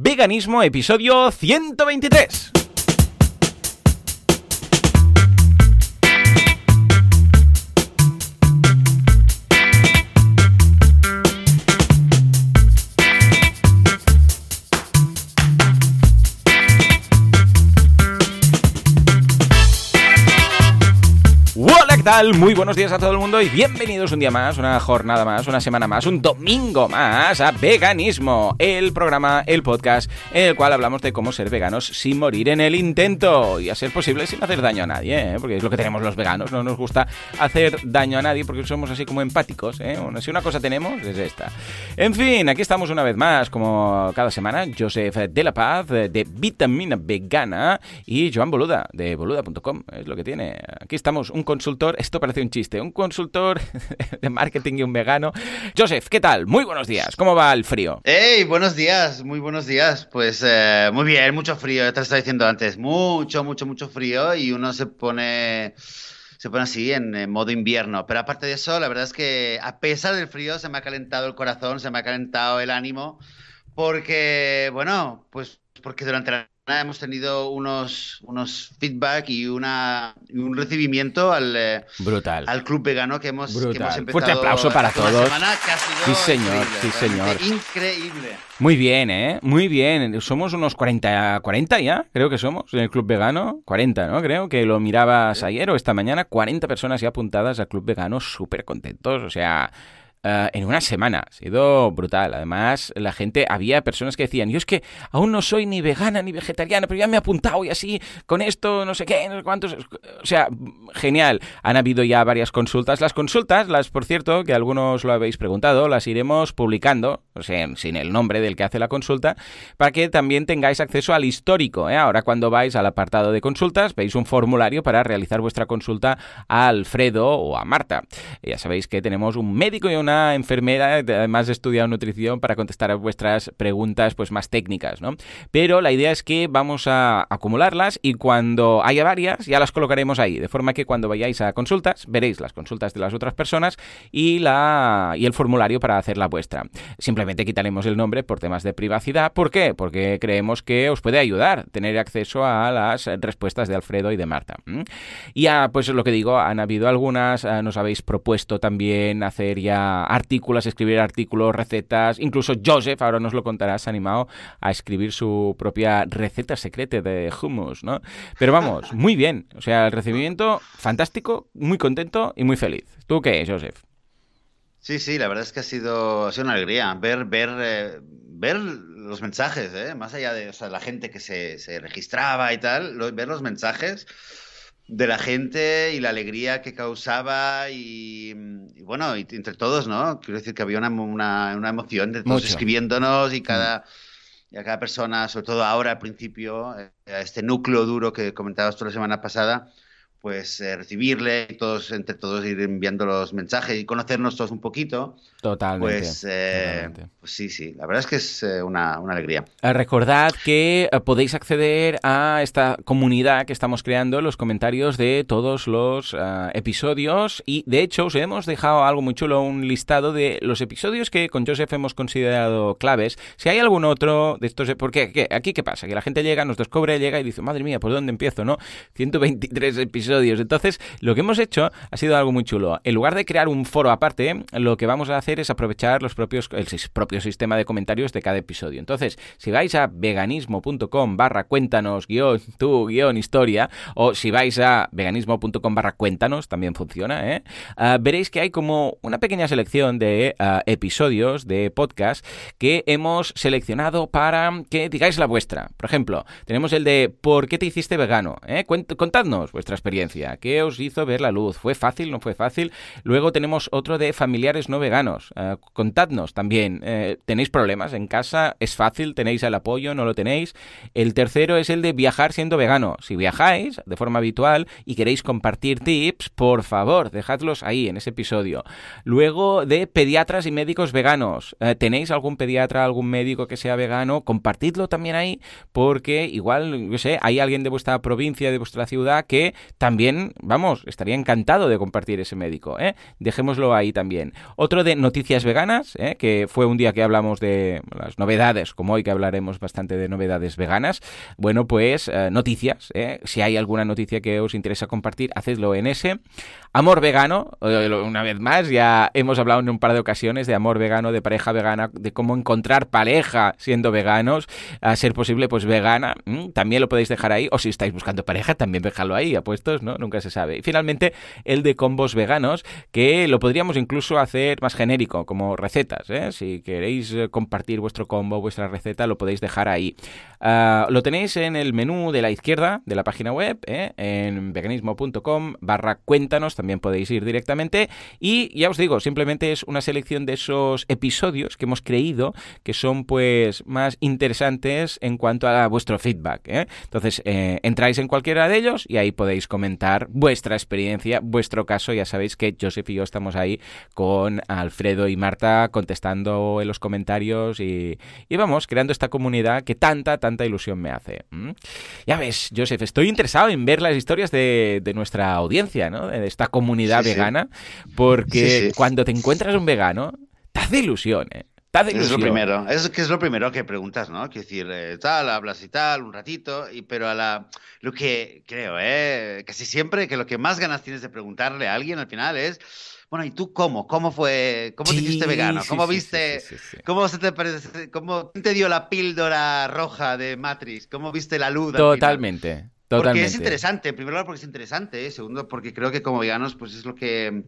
Veganismo, episodio 123. Muy buenos días a todo el mundo y bienvenidos un día más, una jornada más, una semana más, un domingo más a Veganismo, el programa, el podcast en el cual hablamos de cómo ser veganos sin morir en el intento y a ser posible sin hacer daño a nadie, ¿eh? porque es lo que tenemos los veganos, no nos gusta hacer daño a nadie porque somos así como empáticos, ¿eh? Si una cosa tenemos es esta. En fin, aquí estamos una vez más, como cada semana, Joseph de la Paz de Vitamina Vegana y Joan Boluda de boluda.com, es lo que tiene. Aquí estamos, un consultor, esto parece un chiste, un consultor de marketing y un vegano. Joseph, ¿qué tal? Muy buenos días, ¿cómo va el frío? ¡Hey! Buenos días, muy buenos días. Pues eh, muy bien, mucho frío, ya te lo estaba diciendo antes, mucho, mucho, mucho frío y uno se pone... Se pone así en, modo invierno. Pero aparte de eso, la verdad es que a pesar del frío se me ha calentado el corazón, se me ha calentado el ánimo, porque, bueno, pues porque durante la hemos tenido unos, unos feedback y, una, un recibimiento al, eh, Brutal. al club vegano que hemos, que hemos empezado Fuerte aplauso para todos. semana que ha sido Sí, señor, sí, señor. Increíble. Muy bien, ¿eh? Muy bien. Somos unos 40, 40 ya, creo que somos, en el Club Vegano. 40, ¿no? Creo que lo mirabas ayer o esta mañana. 40 personas ya apuntadas al Club Vegano, súper contentos. O sea, eh, en una semana. Ha sido brutal. Además, la gente, había personas que decían, yo es que aún no soy ni vegana ni vegetariana, pero ya me he apuntado y así, con esto, no sé qué, no sé cuántos. O sea, genial. Han habido ya varias consultas. Las consultas, las, por cierto, que algunos lo habéis preguntado, las iremos publicando, o sea, sin el nombre del que hace la consulta, para que también tengáis acceso al histórico. ¿eh? Ahora, cuando vais al apartado de consultas, veis un formulario para realizar vuestra consulta a Alfredo o a Marta. Ya sabéis que tenemos un médico y una enfermera, además de estudiar nutrición, para contestar a vuestras preguntas pues más técnicas, ¿no? Pero la idea es que vamos a acumularlas y cuando haya varias ya las colocaremos ahí, de forma que cuando vayáis a consultas veréis las consultas de las otras personas y la y el formulario para hacer la vuestra. Simplemente quitaremos el nombre por temas de privacidad. ¿Por qué? Porque creemos que os puede ayudar tener acceso a las respuestas de Alfredo y de Marta. Y ya, pues lo que digo, han habido algunas, eh, nos habéis propuesto también hacer ya artículos, escribir artículos, recetas, incluso Joseph, ahora nos lo contarás, se ha animado a escribir su propia receta secreta de hummus, ¿no? Pero vamos, muy bien, o sea, el recibimiento fantástico, muy contento y muy feliz. ¿Tú qué, Joseph? Sí, sí, la verdad es que ha sido, ha sido una alegría ver, ver, eh, ver los mensajes, ¿eh? más allá de o sea, la gente que se, se registraba y tal, lo- ver los mensajes de la gente y la alegría que causaba y, y bueno, y entre todos, ¿no? Quiero decir que había una, una, una emoción de todos Mucho. escribiéndonos y cada, y a cada persona, sobre todo ahora al principio, eh, a este núcleo duro que comentabas tú la semana pasada, pues eh, recibirle y todos, entre todos ir enviando los mensajes y conocernos todos un poquito, Totalmente. pues, eh, totalmente. pues sí, sí, la verdad es que es eh, una, una alegría. Eh, Recordad que podéis acceder a esta comunidad que estamos creando, los comentarios de todos los episodios y de hecho os hemos dejado algo muy chulo, un listado de los episodios que con Joseph hemos considerado claves. Si hay algún otro de estos, porque ¿qué? aquí qué pasa, que la gente llega, nos descubre, llega y dice, madre mía, ¿por dónde empiezo? ¿No? 123 episodios. Entonces, lo que hemos hecho ha sido algo muy chulo. En lugar de crear un foro aparte, lo que vamos a hacer es aprovechar los propios, el propio sistema de comentarios de cada episodio. Entonces, si vais a veganismo.com barra cuéntanos guion tu guion historia, o si vais a veganismo.com barra cuéntanos, también funciona, ¿eh? Ah, veréis que hay como una pequeña selección de ah, episodios de podcast que hemos seleccionado para que digáis la vuestra. Por ejemplo, tenemos el de ¿Por qué te hiciste vegano? ¿Eh? Contadnos vuestra experiencia. ¿Qué os hizo ver la luz? ¿Fue fácil? ¿No fue fácil? Luego tenemos otro de familiares no veganos. Eh, contadnos también. Eh, ¿Tenéis problemas en casa? ¿Es fácil? ¿Tenéis el apoyo? ¿No lo tenéis? El tercero es el de viajar siendo vegano. Si viajáis de forma habitual y queréis compartir tips, por favor, dejadlos ahí en ese episodio. Luego de pediatras y médicos veganos. Eh, ¿Tenéis algún pediatra, algún médico que sea vegano? Compartidlo también ahí porque igual, yo sé, hay alguien de vuestra provincia, de vuestra ciudad que también también, vamos, estaría encantado de compartir ese médico. ¿eh? Dejémoslo ahí también. Otro de noticias veganas, ¿eh? que fue un día que hablamos de las novedades, como hoy que hablaremos bastante de novedades veganas. Bueno, pues eh, noticias. ¿eh? Si hay alguna noticia que os interesa compartir, hacedlo en ese. Amor vegano, eh, una vez más, ya hemos hablado en un par de ocasiones de amor vegano, de pareja vegana, de cómo encontrar pareja siendo veganos, a ser posible, pues vegana. También lo podéis dejar ahí, o si estáis buscando pareja, también dejadlo ahí, ¿no? Nunca se sabe. Y finalmente, el de combos veganos, que lo podríamos incluso hacer más genérico, como recetas, ¿eh? Si queréis eh, compartir vuestro combo, vuestra receta, lo podéis dejar ahí. Ah, lo tenéis en el menú de la izquierda de la página web, ¿eh? en veganismo.com barra cuéntanos, también podéis ir directamente. Y ya os digo, simplemente es una selección de esos episodios que hemos creído que son pues más interesantes en cuanto a vuestro feedback. ¿eh? Entonces, entráis en cualquiera de ellos y ahí podéis comentar vuestra experiencia, vuestro caso. Ya sabéis que Joseph y yo estamos ahí con Alfredo y Marta contestando en los comentarios y, y vamos, creando esta comunidad que tanta, tanta ilusión me hace. Ya ves, Joseph, estoy interesado en ver las historias de, nuestra audiencia, ¿no? De esta comunidad vegana, porque cuando te encuentras un vegano, te hace ilusión, ¿eh? Es lo primero, es que es lo primero que preguntas, ¿no? Quiero decir, eh, tal, hablas y tal, un ratito, y, pero a la, lo que creo, ¿eh? Casi siempre que lo que más ganas tienes de preguntarle a alguien al final es, bueno, ¿y tú cómo? ¿Cómo fue? ¿Cómo te hiciste vegano? ¿Cómo viste? ¿Cómo se te parece? ¿Cómo te dio la píldora roja de Matrix? ¿Cómo viste la luz? Totalmente. Totalmente. Porque es interesante, en primer lugar porque es interesante, ¿eh? segundo porque creo que como veganos pues es lo que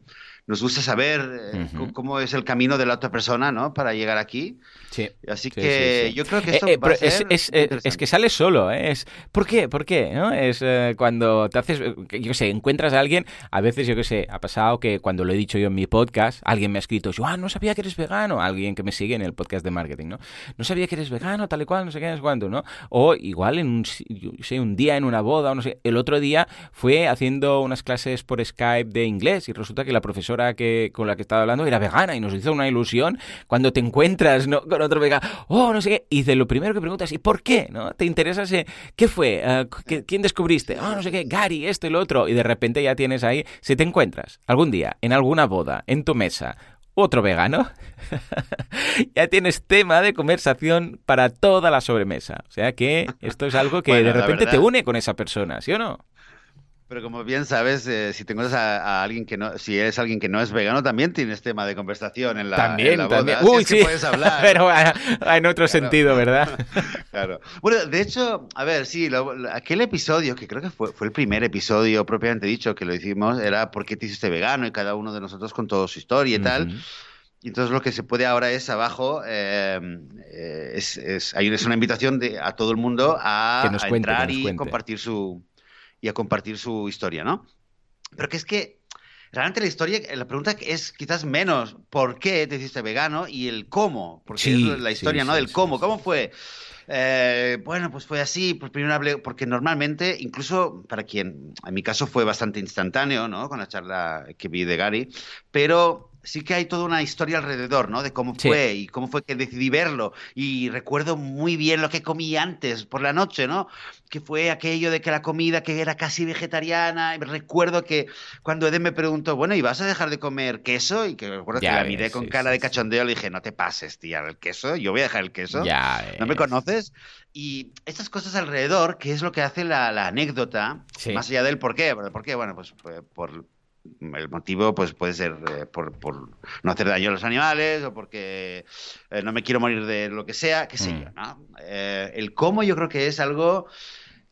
nos gusta saber eh, cómo es el camino de la otra persona, ¿no? Para llegar aquí. Sí. Así que yo creo que esto eh, va a ser es, es, que sale solo, ¿eh? Es, ¿Por qué? ¿Por qué? ¿no? Es cuando te haces, yo qué sé, encuentras a alguien, a veces, yo qué sé, ha pasado que cuando lo he dicho yo en mi podcast, alguien me ha escrito, yo, ah, no sabía que eres vegano, alguien que me sigue en el podcast de marketing, ¿no? No sabía que eres vegano, tal y cual, no sé qué, no sé cuándo, ¿no? O igual en un, yo sé, un día en una boda, o no sé, el otro día fue haciendo unas clases por Skype de inglés y resulta que la profesora que, con la que estaba hablando era vegana y nos hizo una ilusión cuando te encuentras ¿no? con otro vegano, oh, no sé qué, y de lo primero que preguntas, ¿y por qué? ¿no? ¿Te interesa ese, qué fue? Ah, ¿Quién descubriste? Oh, no sé qué, Gary, esto y lo otro, y de repente ya tienes ahí, si te encuentras algún día en alguna boda, en tu mesa, otro vegano, ya tienes tema de conversación para toda la sobremesa. O sea que esto es algo que de repente te une con esa persona, ¿sí o no? Pero como bien sabes, eh, si te encuentras a, alguien que no, si eres alguien que no es vegano, también tienes tema de conversación en la, también, boda. También. Uy, sí. puedes hablar. Pero ah, en otro sentido, ¿verdad? claro. Bueno, de hecho, a ver, sí, aquel episodio, que creo que fue, fue el primer episodio propiamente dicho que lo hicimos, era ¿Por qué te hiciste vegano? Y cada uno de nosotros con toda su historia y tal. Y entonces lo que se puede ahora es abajo, eh, eh, es, es, es, una invitación de, a todo el mundo a, entrar y compartir su, y a compartir su historia, ¿no? Pero que es que realmente la historia, la pregunta es quizás menos por qué te hiciste vegano y el cómo, porque es la historia, ¿no? Del cómo, ¿cómo fue? Eh, bueno, pues fue así, pues primero hablé, porque normalmente, incluso para quien, en mi caso fue bastante instantáneo, ¿no? Con la charla que vi de Gary, pero sí que hay toda una historia alrededor, ¿no? De cómo fue y cómo fue que decidí verlo. Y recuerdo muy bien lo que comí antes, por la noche, ¿no? Que fue aquello de que la comida que era casi vegetariana. Y recuerdo que cuando Eden me preguntó, bueno, ¿y vas a dejar de comer queso? Y que recuerdo que la miré con cara de cachondeo, le dije, no te pases, tía, el queso, yo voy a dejar el queso. Ya ¿No me conoces? Y estas cosas alrededor, que es lo que hace la, anécdota, más allá del por qué. ¿Por qué? Bueno, pues por el motivo pues puede ser eh, por, no hacer daño a los animales o porque eh, no me quiero morir de lo que sea, qué sé mm. yo, ¿no? Eh, el cómo yo creo que es algo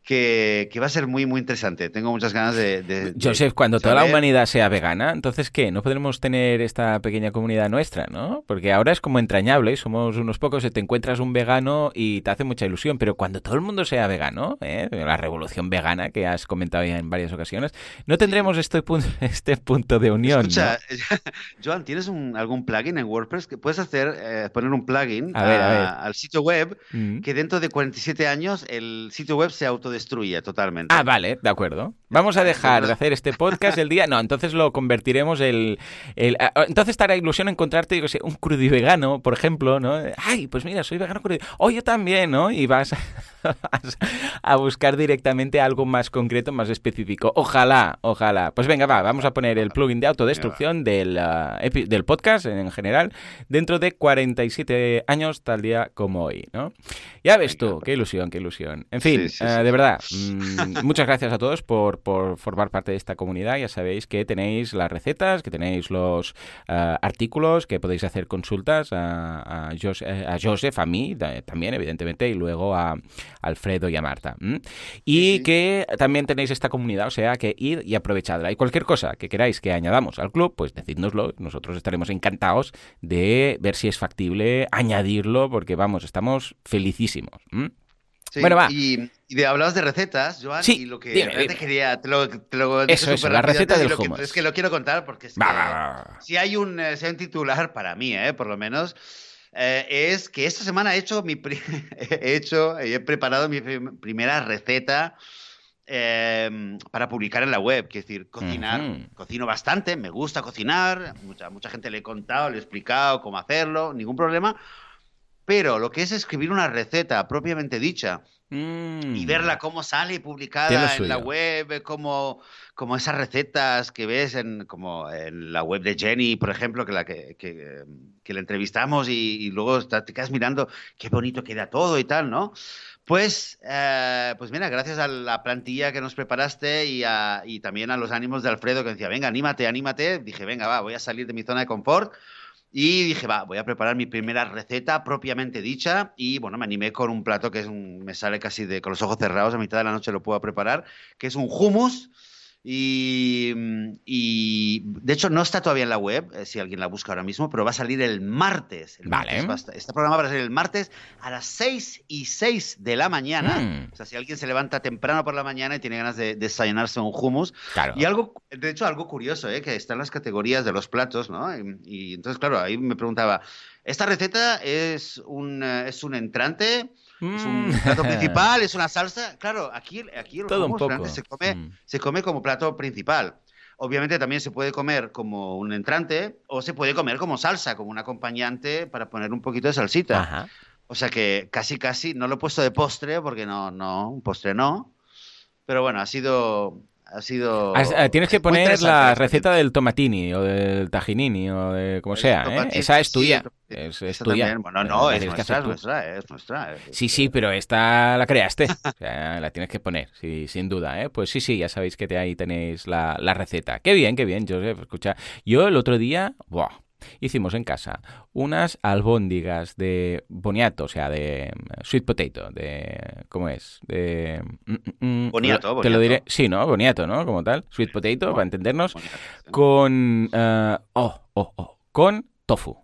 que, va a ser muy, muy interesante. Tengo muchas ganas de... Joseph, cuando toda la humanidad sea vegana, entonces ¿qué? No podremos tener esta pequeña comunidad nuestra, ¿no? Porque ahora es como entrañable, somos unos pocos, te encuentras un vegano y te hace mucha ilusión, pero cuando todo el mundo sea vegano, ¿eh? la revolución vegana que has comentado ya en varias ocasiones, no tendremos este, punto, este punto de unión. Escucha, Joan, ¿tienes algún plugin en WordPress que puedes hacer, eh, poner un plugin al sitio web mm. que dentro de 47 años el sitio web se auto destruye totalmente. Ah, vale, de acuerdo. Vamos a dejar de hacer este podcast el día. No, entonces lo convertiremos el. el ah, ah, entonces estará ilusión encontrarte, digo, un vegano, por ejemplo, ¿no? Ay, pues mira, soy vegano crudo. Oh, yo también, ¿no? Y vas. a buscar directamente algo más concreto, más específico. Ojalá, ojalá. Pues venga, va, vamos a poner el plugin de autodestrucción del, uh, del podcast en general dentro de 47 años tal día como hoy, ¿no? Ya ves tú, qué ilusión, qué ilusión. En fin, uh, de verdad, mmm, muchas gracias a todos por, por, formar parte de esta comunidad. Ya sabéis que tenéis las recetas, que tenéis los uh, artículos, que podéis hacer consultas a, a, Jose, a Joseph, a mí también, evidentemente, y luego a Alfredo y a Marta. Y sí, sí. que también tenéis esta comunidad, o sea, que id y aprovechadla. Y cualquier cosa que queráis que añadamos al club, pues decídnoslo. Nosotros estaremos encantados de ver si es factible añadirlo, porque vamos, estamos felicísimos. Sí, bueno, va. Y, y de, hablabas de recetas, Joan, sí, y lo que dime, te quería, te lo, te lo eso, eso, la receta del hummus. Que, es que lo quiero contar porque es que, va. si hay un, si hay un titular para mí, eh, por lo menos, eh, es que esta semana he hecho mi he hecho he preparado mi primera receta eh, para publicar en la web, es decir, cocinar, uh -huh. cocino bastante, me gusta cocinar, mucha mucha gente le he contado, le he explicado cómo hacerlo, ningún problema. Pero lo que es escribir una receta propiamente dicha mm. y verla cómo sale publicada en la web, como, como esas recetas que ves en, como en la web de Jenny, por ejemplo, que la que, que, que la entrevistamos y, y luego te quedas mirando qué bonito queda todo y tal, ¿no? Pues, eh, pues mira, gracias a la plantilla que nos preparaste y, a, y también a los ánimos de Alfredo que decía, venga, anímate, anímate, dije, venga, va, voy a salir de mi zona de confort. Y dije, va, voy a preparar mi primera receta propiamente dicha. Y bueno, me animé con un plato que es me sale casi de, con los ojos cerrados, a mitad de la noche lo puedo preparar, que es un hummus. Y, y, de hecho no está todavía en la web, eh, si alguien la busca ahora mismo, pero va a salir el martes. El vale. Martes este programa va a salir el martes a las 6 y 6 de la mañana. Mm. O sea, si alguien se levanta temprano por la mañana y tiene ganas de, de desayunarse un hummus. Claro. Y algo, de hecho, algo curioso, ¿eh? que está en las categorías de los platos, ¿no? Y, y entonces, claro, ahí me preguntaba, ¿esta receta es un, uh, es un entrante? Es un plato principal, es una salsa. Claro, aquí, aquí el Todo hummus un poco. se come, Mm. se come como plato principal. Obviamente también se puede comer como un entrante o se puede comer como salsa, como un acompañante para poner un poquito de salsita. Ajá. O sea que casi, casi, no lo he puesto de postre porque no, no, un postre no. Pero bueno, ha sido, ha sido... Has- eh, tienes que poner la receta del tomatini o del tajinini o de como sea, ¿eh? Esa es sí, tuya. el- Es, tuya. también. Bueno, no, es nuestra, es nuestra, es nuestra. es- Sí, sí, pero esta la creaste. O sea, la tienes que poner, sí, sin duda, ¿eh? Pues sí, sí, ya sabéis que te- ahí tenéis la, la receta. Qué bien, qué bien, Joseph. Escucha, yo el otro día, buah, hicimos en casa unas albóndigas de boniato, o sea, de mm, sweet potato, de... ¿Cómo es? De... mm, mm, mm, Boniato, Te lo boniato. diré. Sí, ¿no? Boniato, ¿no? Como tal. Sweet potato, para entendernos Boniato, sí. con eh, oh, oh, oh, con tofu.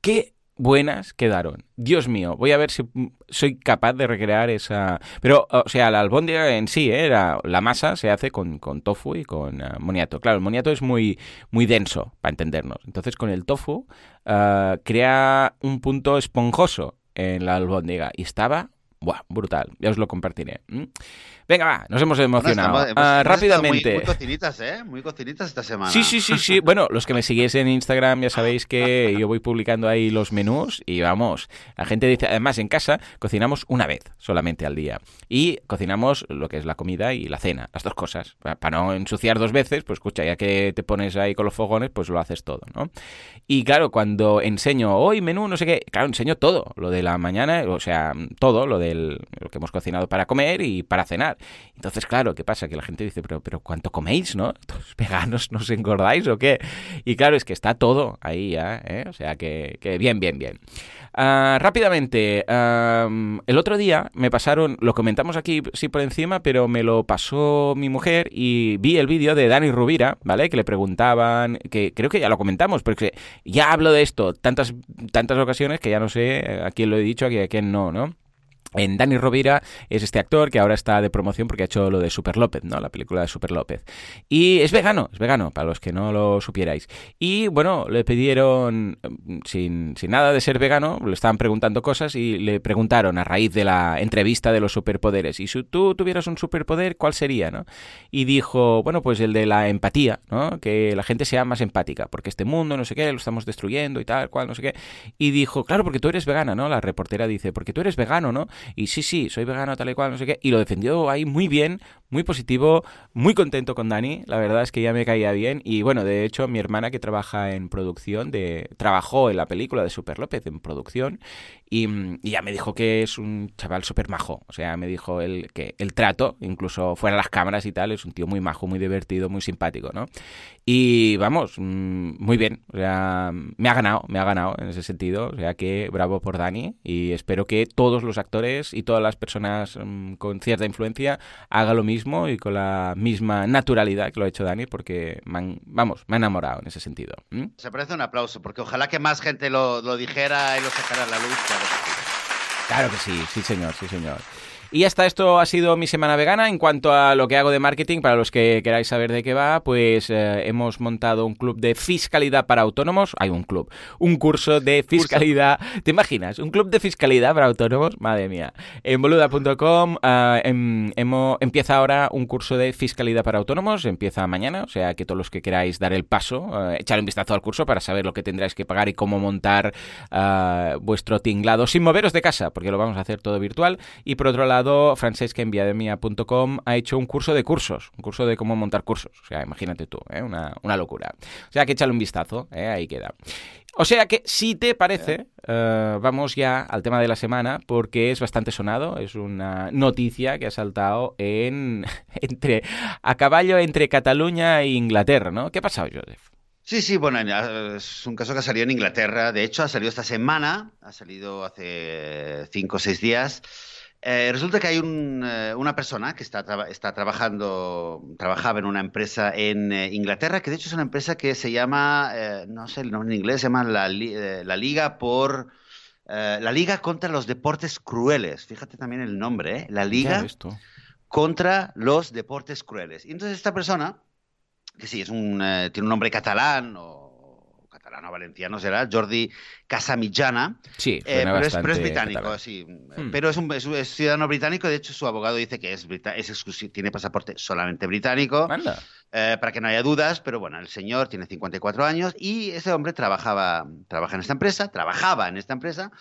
Qué buenas quedaron. Dios mío, voy a ver si soy capaz de recrear esa. Pero, o sea, la albóndiga en sí, ¿eh? la, masa se hace con, con tofu y con eh, moniato. Claro, el moniato es muy, muy denso, para entendernos. Entonces, con el tofu eh, crea un punto esponjoso en la albóndiga y estaba. Buah, brutal, ya os lo compartiré. ¿m? Venga, va, nos hemos Bueno, emocionado. estamos- hemos- Ah, rápidamente. Muy, muy cocinitas, ¿eh? Muy cocinitas esta semana. Sí, sí, sí, sí. Bueno, los que me seguís en Instagram ya sabéis que yo voy publicando ahí los menús y vamos, la gente dice, además en casa cocinamos una vez solamente al día y cocinamos lo que es la comida y la cena, las dos cosas. Pa- Para no ensuciar dos veces, pues escucha, ya que te pones ahí con los fogones, pues lo haces todo, ¿no? Y claro, cuando enseño hoy menú, no sé qué, claro, enseño todo, lo de la mañana, o sea, todo, lo lo que hemos cocinado para comer y para cenar. Entonces, claro, ¿qué pasa? Que la gente dice, pero, pero ¿cuánto coméis, no? ¿Estos veganos no os engordáis o qué? Y claro, es que está todo ahí ya, ¿eh? O sea, que, que bien, bien, bien. Ah, rápidamente, am, el otro día me pasaron, lo comentamos aquí sí por encima, pero me lo pasó mi mujer y vi el vídeo de Dani Rubira, ¿vale? Que le preguntaban, que creo que ya lo comentamos, porque ya hablo de esto tantas, tantas ocasiones que ya no sé a quién lo he dicho, a quién no, ¿no? En Dani Rovira es este actor que ahora está de promoción porque ha hecho lo de Super López, ¿no? La película de Super López. Y es vegano, es vegano, para los que no lo supierais. Y bueno, le pidieron, sin, sin nada de ser vegano, le estaban preguntando cosas y le preguntaron a raíz de la entrevista de los superpoderes, y si tú tuvieras un superpoder, ¿cuál sería, no? Y dijo, bueno, pues el de la empatía, ¿no? Que la gente sea más empática, porque este mundo, no sé qué, lo estamos destruyendo y tal, cual, no sé qué. Y dijo, claro, porque tú eres vegana, ¿no? La reportera dice, porque tú eres vegano, ¿no? Y sí, sí, soy vegano tal y cual, no sé qué, y lo defendió ahí muy bien, muy positivo, muy contento con Dani, la verdad es que ya me caía bien. Y bueno, de hecho mi hermana que trabaja en producción, de trabajó en la película de Super López en producción y, ya me dijo que es un chaval súper majo, o sea, me dijo el, que el trato, incluso fuera las cámaras y tal, es un tío muy majo, muy divertido, muy simpático, ¿no? Y vamos, mm, muy bien, o sea, me ha ganado, me ha ganado en ese sentido, o sea que bravo por Dani y espero que todos los actores y todas las personas mm, con cierta influencia hagan lo mismo y con la misma naturalidad que lo ha hecho Dani, porque, vamos, me ha enamorado en ese sentido. Se parece un aplauso, porque ojalá que más gente lo, lo dijera y lo sacara a la luz. Claro que sí, sí señor, sí señor. Y hasta esto ha sido mi semana vegana. En cuanto a lo que hago de marketing, para los que queráis saber de qué va, pues eh, hemos montado un club de fiscalidad para autónomos. Hay un club, un curso de fiscalidad. ¿Te imaginas? Un club de fiscalidad para autónomos. Madre mía. En boluda.com eh, em, empieza ahora un curso de fiscalidad para autónomos. Empieza mañana, o sea que todos los que queráis dar el paso, eh, echar un vistazo al curso para saber lo que tendráis que pagar y cómo montar vuestro tinglado sin moveros de casa, porque lo vamos a hacer todo virtual. Y por otro lado, lado, francescaenviademia.com ha hecho un curso de cursos, un curso de cómo montar cursos. O sea, imagínate tú, ¿eh? una, locura. O sea, que échale un vistazo, ¿eh? ahí queda. O sea que, si te parece, eh, vamos ya al tema de la semana, porque es bastante sonado, es una noticia que ha saltado en entre a caballo entre Cataluña e Inglaterra, ¿no? ¿Qué ha pasado, Joseph? Sí, sí, bueno, es un caso que ha salido en Inglaterra. De hecho, ha salido esta semana, ha salido hace cinco o seis días. Eh, resulta que hay eh, una persona que está, está trabajando, trabajaba en una empresa en eh, Inglaterra, que de hecho es una empresa que se llama, no sé el nombre en inglés, se llama la, Liga por... la Liga contra los Deportes Crueles. Fíjate también el nombre, La Liga contra los Deportes Crueles. Y entonces esta persona, que sí, es un, tiene un nombre catalán o no valenciano será, Jordi Casamillana. Sí, eh, pero, es, británico, sí. Hmm. Pero es un ciudadano británico, de hecho su abogado dice que es, es tiene pasaporte solamente británico. Eh, para que no haya dudas, pero bueno, el señor tiene 54 años y ese hombre trabajaba, trabaja en esta empresa, trabajaba en esta empresa,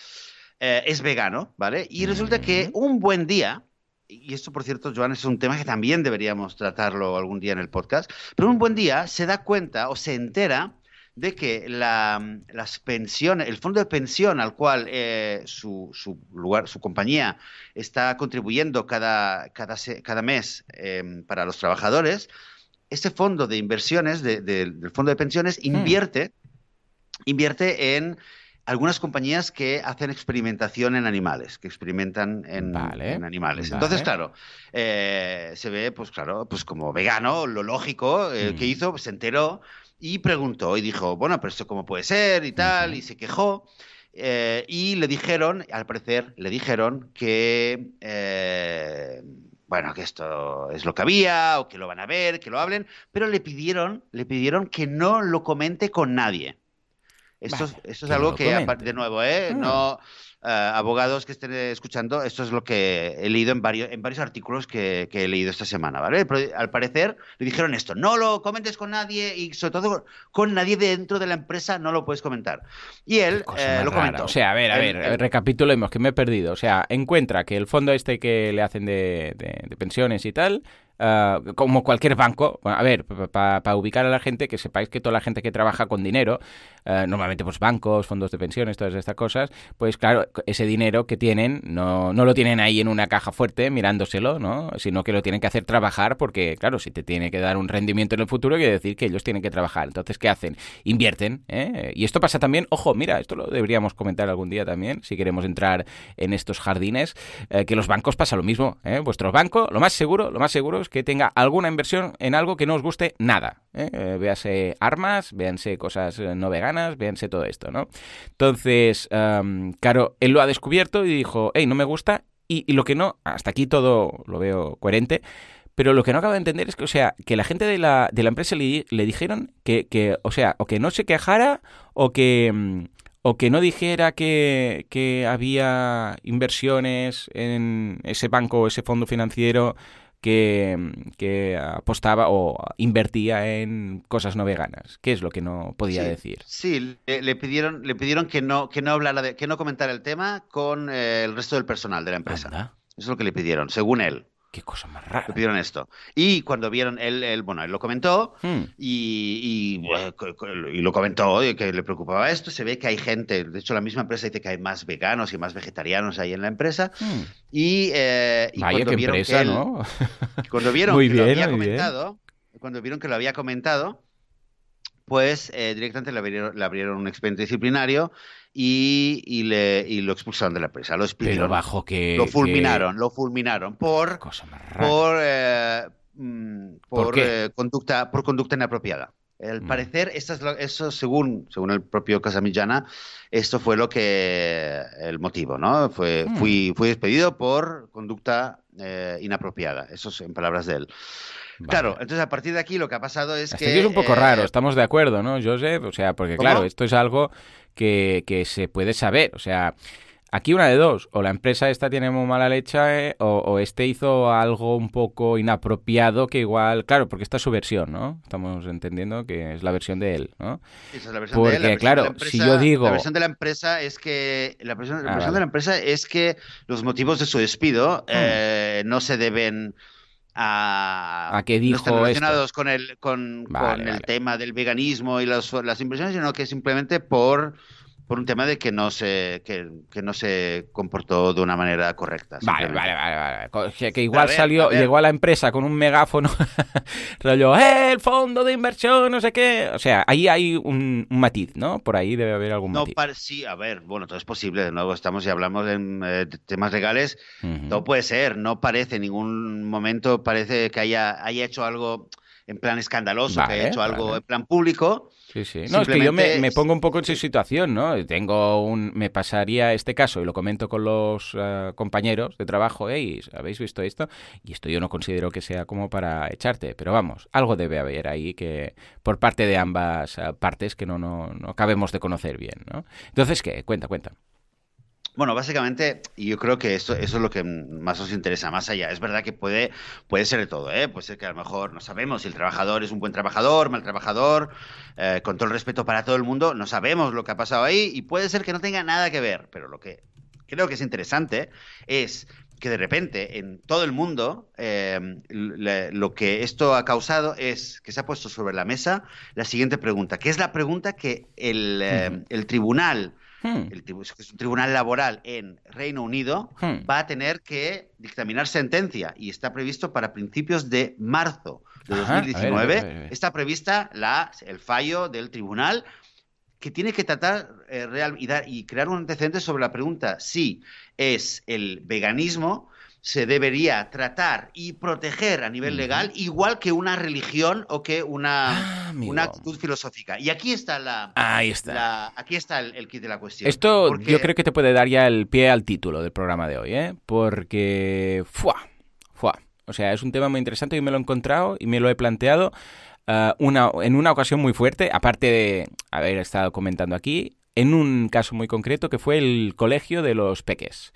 eh, es vegano, ¿vale? Y resulta que un buen día, y esto por cierto, Joan, es un tema que también deberíamos tratarlo algún día en el podcast, pero un buen día se da cuenta o se entera de que la, las pensiones, el fondo de pensión al cual eh, su, su, lugar, su compañía está contribuyendo cada, cada, cada mes em, para los trabajadores, ese fondo de inversiones del fondo de pensiones hmm. invierte, invierte en algunas compañías que hacen experimentación en animales, que experimentan en, animales. Entonces, claro, eh, se ve, pues claro, pues como vegano, lo lógico eh, que hmm. hizo, se enteró y preguntó y dijo, bueno, pero esto cómo puede ser y tal, y se quejó. Eh, y le dijeron, al parecer, le dijeron que, eh, bueno, que esto es lo que había, o que lo van a ver, que lo hablen, pero le pidieron, le pidieron que no lo comente con nadie. Esto, es algo que, de nuevo, ¿eh? Ah. No, eh, abogados que estén escuchando, esto es lo que he leído en varios, en varios artículos que, he leído esta semana, ¿vale? al parecer le dijeron esto, no lo comentes con nadie y sobre todo con nadie dentro de la empresa no lo puedes comentar. Y él eh, lo comentó. O sea, a ver, a ver, recapitulemos que me he perdido. O sea, encuentra que el fondo este que le hacen de pensiones y tal Ah, como cualquier banco, a ver, para ubicar a la gente, que sepáis que toda la gente que trabaja con dinero, ah, normalmente pues bancos, fondos de pensiones, todas estas cosas, pues claro, ese dinero que tienen no, no lo tienen ahí en una caja fuerte mirándoselo, ¿no? Sino que lo tienen que hacer trabajar porque, claro, si te tiene que dar un rendimiento en el futuro, quiere decir que ellos tienen que trabajar. Entonces, ¿qué hacen? Invierten, ¿eh? Y esto pasa también, ojo, mira, esto lo deberíamos comentar algún día también, si queremos entrar en estos jardines, eh, que los bancos pasa lo mismo, ¿eh? Vuestro banco, lo más seguro, lo más seguro que tenga alguna inversión en algo que no os guste nada. ¿eh? Eh, armas, véanse cosas eh, no veganas, véanse todo esto, ¿no? Entonces, claro, él lo ha descubierto y dijo, hey, no me gusta. Y, lo que no, hasta aquí todo lo veo coherente. Pero lo que no acabo de entender es que, o sea, que la gente de la, de la empresa le, le dijeron que, que, o sea, o que no se quejara o que, o que no dijera que, que había inversiones en ese banco o ese fondo financiero que, apostaba o invertía en cosas no veganas. ¿Qué es lo que no podía decir? Sí, le, pidieron, le pidieron que no, que no hablara de, que no comentara el tema con eh, el resto del personal de la empresa. Eso es lo que le pidieron, según él. Qué cosa más rara. Le pidieron esto. Y cuando vieron, él, bueno, él lo comentó hmm. y, y, lo comentó que le preocupaba esto. Se ve que hay gente, de hecho la misma empresa dice que hay más veganos y más vegetarianos ahí en la empresa. Hmm. Y, eh, cuando vieron que ¿no? Cuando vieron que lo había comentado, cuando vieron que lo había comentado, pues eh, directamente le abrieron, le abrieron un expediente disciplinario y, y, le, y lo expulsaron de la empresa. Lo expidieron. bajo que. Lo fulminaron, lo fulminaron por. Por, eh, mm, por, eh, conducta, por conducta inapropiada. Al mm. parecer, eso según, según el propio Casamillana, esto fue lo que el motivo, ¿no? Fue, mm. fui, fui despedido por conducta eh, inapropiada. Eso es en palabras de él. Claro, entonces a partir de aquí lo que ha pasado es que... es un poco raro, estamos de acuerdo, ¿no, Joseph? O sea, porque claro, esto es algo que, que se puede saber. O sea, Aquí una de dos, o la empresa esta tiene muy mala leche eh, o, este hizo algo un poco inapropiado que igual, claro, porque esta es su versión, ¿no? Estamos entendiendo que es la versión de él, ¿no? Esa es la versión de él. claro, si yo digo... La versión de la empresa es que, la versión, ah, de la empresa es que los motivos de su despido hmm. eh, no se deben a, ¿A qué dijo no relacionados con el con, el tema del veganismo y las impresiones, sino que simplemente por por un tema de que no se que, no se comportó de una manera correcta. Vale, vale, vale, vale. Que, igual salió, llegó a la empresa con un megáfono, rollo, ¡eh, el fondo de inversión, no sé qué! O sea, ahí hay un, matiz, ¿no? Por ahí debe haber algún matiz. No, sí, a ver, bueno, todo es posible, de nuevo estamos y hablamos en eh, temas legales, todo puede ser, no parece en ningún momento, parece que haya, haya hecho algo en plan escandaloso, que haya hecho algo en plan público. Sí, sí. No, es que yo me, pongo un poco en su situación, ¿no? Tengo un... Me pasaría este caso y lo comento con los eh, compañeros de trabajo, hey, ¿habéis visto esto? Y esto yo no considero que sea como para echarte, pero vamos, algo debe haber ahí que por parte de ambas eh, partes que no, no, no acabemos de conocer bien, ¿no? Entonces, ¿qué? Cuenta, cuenta. Bueno, básicamente, yo creo que eso, eso es lo que más os interesa, más allá. Es verdad que puede, puede ser de todo, ¿eh? Puede ser que a lo mejor no sabemos si el trabajador es un buen trabajador, mal trabajador, eh, con todo el respeto para todo el mundo, no sabemos lo que ha pasado ahí y puede ser que no tenga nada que ver, pero lo que creo que es interesante es que de repente en todo el mundo eh, lo que esto ha causado es que se ha puesto sobre la mesa la siguiente pregunta, que es la pregunta que el, eh, el tribunal Hmm. el, es un tribunal laboral en Reino Unido, hmm. va a tener que dictaminar sentencia y está previsto para principios de marzo de 2019. Está prevista la, el fallo del tribunal que tiene que tratar eh, real, y, dar, y crear un antecedente sobre la pregunta si es el veganismo se debería tratar y proteger a nivel legal igual que una religión o que una, ah, una actitud filosófica. Y aquí está la... Ahí está. aquí está el, kit de la cuestión. Esto yo creo que te puede dar ya el pie al título del programa de hoy, ¿eh? Porque... ¡Fua! ¡Fua! O sea, es un tema muy interesante y me lo he encontrado y me lo he planteado uh, una, en una ocasión muy fuerte, aparte de haber estado comentando aquí, en un caso muy concreto que fue el colegio de los peques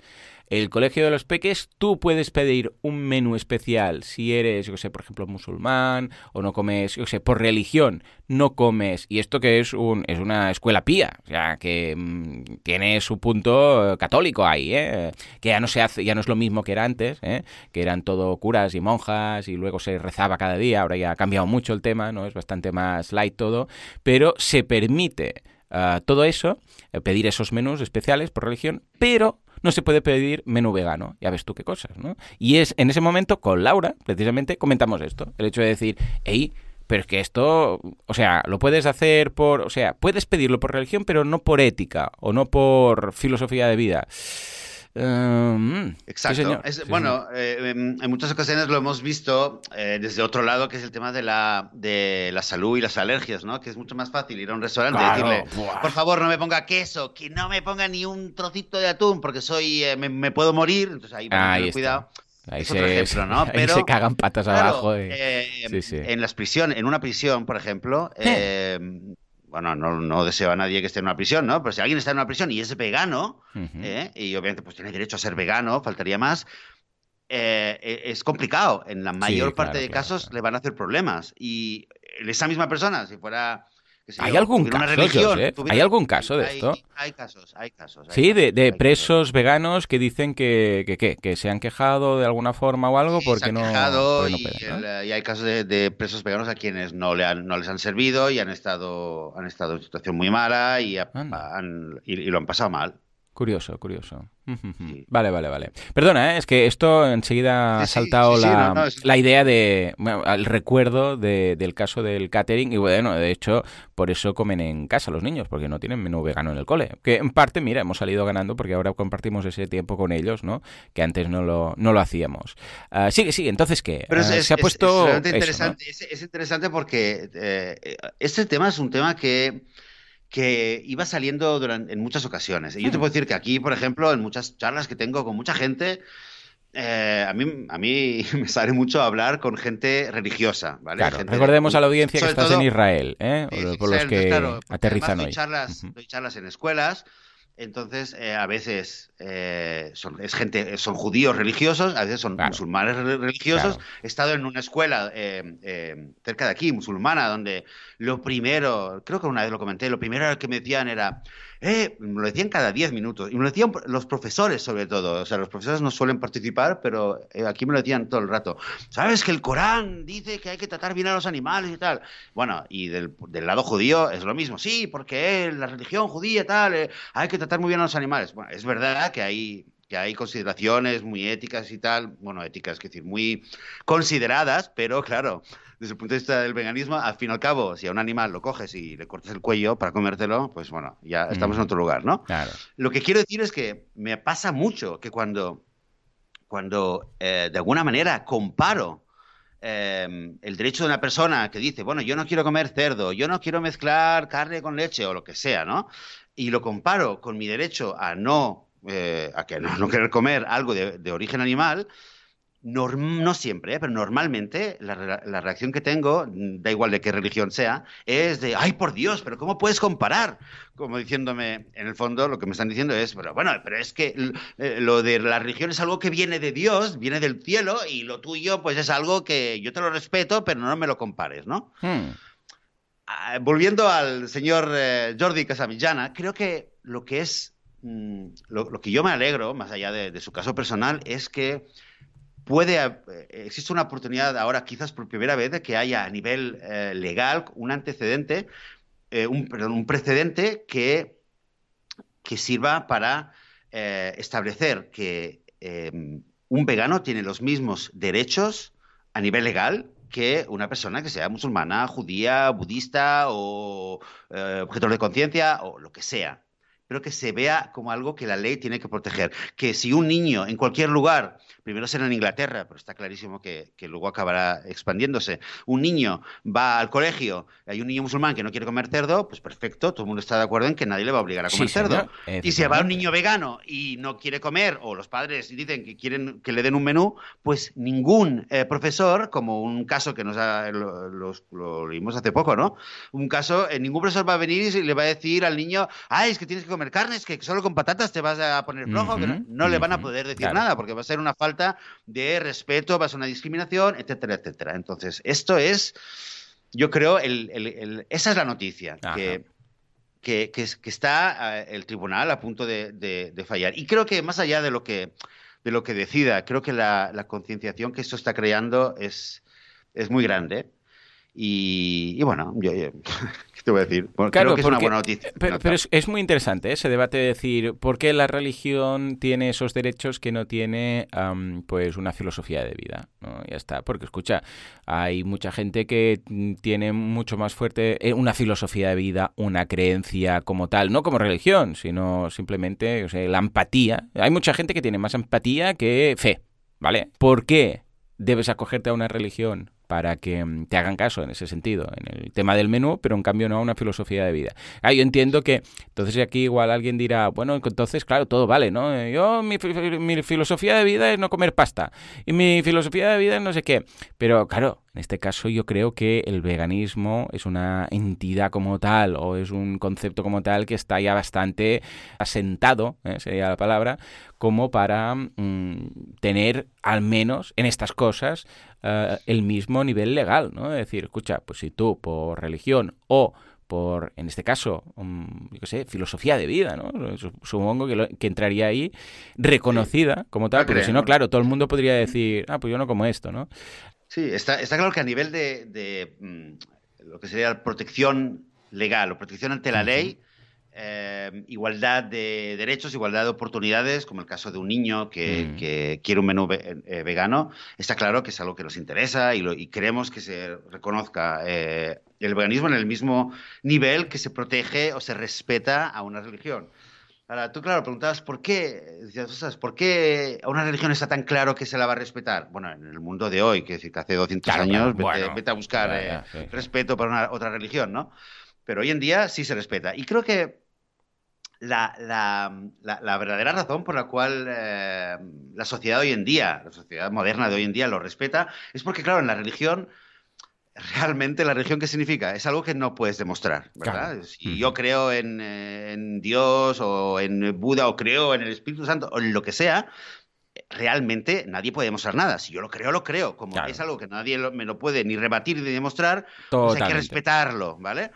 el Colegio de los Peques, tú puedes pedir un menú especial si eres, yo sé, por ejemplo, musulmán o no comes, yo sé, por religión, no comes. Y esto que es, un, es una escuela pía, o sea, que mm, tiene su punto católico ahí, ¿eh? que ya no se hace, ya no es lo mismo que era antes, ¿eh? que eran todo curas y monjas y luego se rezaba cada día, ahora ya ha cambiado mucho el tema, ¿no? Es bastante más light todo, pero se permite ah, todo eso, eh, pedir esos menús especiales por religión, pero no se puede pedir menú vegano. Ya ves tú qué cosas, ¿no? Y es en ese momento con Laura, precisamente, comentamos esto. El hecho de decir, hey, pero es que esto, o sea, lo puedes hacer por, o sea, puedes pedirlo por religión, pero no por ética o no por filosofía de vida. Em, Exacto. bueno, eh, en muchas ocasiones lo hemos visto eh, desde otro lado, que es el tema de la, de la salud y las alergias, ¿no? Que es mucho más fácil ir a un restaurante y decirle, por favor, no me ponga queso, que no me ponga ni un trocito de atún, porque soy eh, me, puedo morir. Entonces ahí, ahí cuidado. Ahí, se, ejemplo, ¿no? Pero, se cagan patas abajo. En las prisiones, en una prisión, por ejemplo, bueno, no, no, deseo a nadie que esté en una prisión, ¿no? Pero si alguien está en una prisión y es vegano, ¿eh? y obviamente pues tiene derecho a ser vegano, faltaría más, eh, es complicado. En la mayor parte de casos le van a hacer problemas. Y esa misma persona, si fuera ¿Hay algún caso, ¿Hay algún caso de esto? Hay casos, hay casos. sí, de, presos veganos que dicen que, que, que, se han quejado de alguna forma o algo porque, se no, quejado y, hay casos de, presos veganos a quienes no, le han, no les han servido y han estado, han estado en situación muy mala y, y lo han pasado mal. Curioso, curioso. Vale, vale, vale. Perdona, ¿eh? es que esto enseguida ha saltado la, idea de, bueno, el recuerdo del caso del catering y bueno, de hecho, por eso comen en casa los niños, porque no tienen menú vegano en el cole. Que en parte, mira, hemos salido ganando porque ahora compartimos ese tiempo con ellos, ¿no? Que antes no lo, no lo hacíamos. Uh, sigue, sigue, entonces, ¿qué? Pero ah, se ha puesto... Es, interesante, es, interesante porque eh, este tema es un tema que que iba saliendo durante, en muchas ocasiones. Y yo te puedo decir que aquí, por ejemplo, en muchas charlas que tengo con mucha gente, eh, a, mí, a mí me sale mucho hablar con gente religiosa, ¿vale? recordemos a la audiencia que estás en Israel, ¿eh? por, los que aterrizan hoy. Charlas, doy charlas en escuelas entonces, eh, a veces eh, son, es gente, son judíos religiosos, a veces son musulmanes religiosos. He estado en una escuela eh, cerca de aquí, musulmana, donde lo primero, creo que una vez lo comenté, lo primero que me decían era, eh, me lo decían cada 10 minutos. Y me lo decían los profesores, sobre todo. O sea, los profesores no suelen participar, pero eh, aquí me lo decían todo el rato. ¿Sabes que el Corán dice que hay que tratar bien a los animales y tal? Bueno, y del, lado judío es lo mismo. Sí, porque la religión judía tal, eh, hay que tratar muy bien a los animales. Bueno, es verdad que hay que hay consideraciones muy éticas y tal, bueno, éticas, es decir, muy consideradas, pero claro, desde el punto de vista del veganismo, al fin y al cabo, si a un animal lo coges y le cortas el cuello para comértelo, pues bueno, ya estamos en mm. otro lugar, ¿no? Claro. Lo que quiero decir es que me pasa mucho que cuando, cuando eh, de alguna manera comparo em, el derecho de una persona que dice, bueno, yo no quiero comer cerdo, yo no quiero mezclar carne con leche o lo que sea, ¿no? Y lo comparo con mi derecho a no, eh, a que no, querer comer algo de origen animal, no siempre, ¿eh? pero normalmente la, reacción que tengo, mm, da igual de qué religión sea, es de, ay, por Dios, pero ¿cómo puedes comparar? Como diciéndome, en el fondo, lo que me están diciendo es, pero bueno, pero es que eh, lo de la religión es algo que viene de Dios, viene del cielo, y lo tuyo, pues es algo que yo te lo respeto, pero no me lo compares, ¿no? Hmm. Ah, volviendo al señor eh, Jordi Casamillana, creo que lo que es, mm, lo, que yo me alegro, más allá de su caso personal, es que puede, eh, existe una oportunidad ahora, quizás por primera vez, de que haya a nivel eh, legal un antecedente, eh, un, perdón, un precedente que, que sirva para establecer que un vegano tiene los mismos derechos a nivel legal que una persona que sea musulmana, judía, budista o objeto de conciencia o lo que sea pero que se vea como algo que la ley tiene que proteger. Que si un niño en cualquier lugar primero será en Inglaterra, pero está clarísimo que, luego acabará expandiéndose. Un niño va al colegio, hay un niño musulmán que no quiere comer cerdo, pues perfecto, todo el mundo está de acuerdo en que nadie le va a obligar a comer cerdo. Y si va un niño vegano y no quiere comer, o los padres dicen que quieren que le den un menú, pues ningún eh, profesor, como un caso que nos lo, leímos hace poco, ¿no? Un caso, eh, ningún profesor va a venir y le va a decir al niño, ay, es que tienes que comer carnes, que solo con patatas te vas a poner flojo, que no, le van a poder decir nada, porque va a ser una falta de respeto, va a ser una discriminación, etcétera, etcétera. Entonces, esto es, yo creo, esa es la noticia, que, que, está eh, el tribunal a punto de, fallar. Y creo que más allá de lo que, de lo que decida, creo que la, concienciación que esto está creando es, es muy grande. Y, bueno, yo, ¿qué te voy a decir? creo que es una buena noticia. Pero, es, muy interesante ¿eh? ese debate de decir por qué la religión tiene esos derechos que no tiene pues una filosofía de vida. ¿no? Ya está, porque escucha, hay mucha gente que tiene mucho más fuerte eh, una filosofía de vida, una creencia como tal, no como religión, sino simplemente la empatía. Hay mucha gente que tiene más empatía que fe, ¿vale? ¿Por qué debes acogerte a una religión para que mm, te hagan caso en ese sentido, en el tema del menú, pero en cambio no a una filosofía de vida. Ah, yo entiendo que entonces aquí igual alguien dirá, bueno, entonces claro, todo vale, ¿no? Eh, yo, mi, mi filosofía de vida es no comer pasta y mi filosofía de vida es no sé qué, pero claro, En este caso yo creo que el veganismo es una entidad como tal o es un concepto como tal que está ya bastante asentado, ¿eh? sería la palabra, como para mm, tener al menos en estas cosas eh, el mismo nivel legal, ¿no? Es decir, escucha, pues si tú por religión o por, en este caso, yo qué sé, filosofía de vida, ¿no? Supongo que, entraría ahí reconocida como tal, porque si no, claro, todo el mundo podría decir, ah, pues yo no como esto, ¿no? Sí, está, claro que a nivel de, mm, lo que sería protección legal o protección ante la ley, eh, igualdad de derechos, igualdad de oportunidades, como el caso de un niño que, mm. quiere un menú eh, vegano, está claro que es algo que nos interesa y, queremos que se reconozca eh, el veganismo en el mismo nivel que se protege o se respeta a una religión. Ahora, tú, claro, preguntabas por qué, decías, ¿por qué a una religión está tan claro que se la va a respetar? Bueno, en el mundo de hoy, que decir que hace 200 años, vete, a buscar eh, respeto para una, otra religión, ¿no? Pero hoy en día sí se respeta. Y creo que la, verdadera razón por la cual eh, la sociedad hoy en día, la sociedad moderna de hoy en día lo respeta, es porque, claro, en la religión realmente la religión qué significa? Es algo que no puedes demostrar, ¿verdad? Si yo creo en, Dios o en Buda o creo en el Espíritu Santo o en lo que sea, realmente nadie puede demostrar nada. Si yo lo creo, lo creo. Como es algo que nadie me lo puede ni rebatir ni demostrar, pues hay que respetarlo, ¿vale?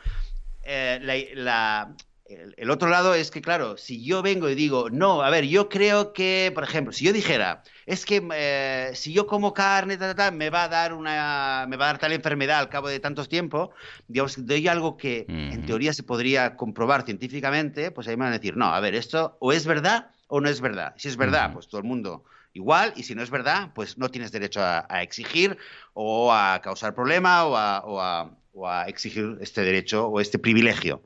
Eh, la, el, otro lado es que, claro, si yo vengo y digo, no, a ver, yo creo que, por ejemplo, si yo dijera, es que eh, si yo como carne, me va a dar una, me va a dar tal enfermedad al cabo de tantos tiempo, digamos, doy algo que en teoría se podría comprobar científicamente, pues ahí me van a decir, no, a ver, esto o es verdad o no es verdad. Si es verdad, pues todo el mundo igual, y si no es verdad, pues no tienes derecho a, exigir o a causar problema o a, o a exigir este derecho o este privilegio.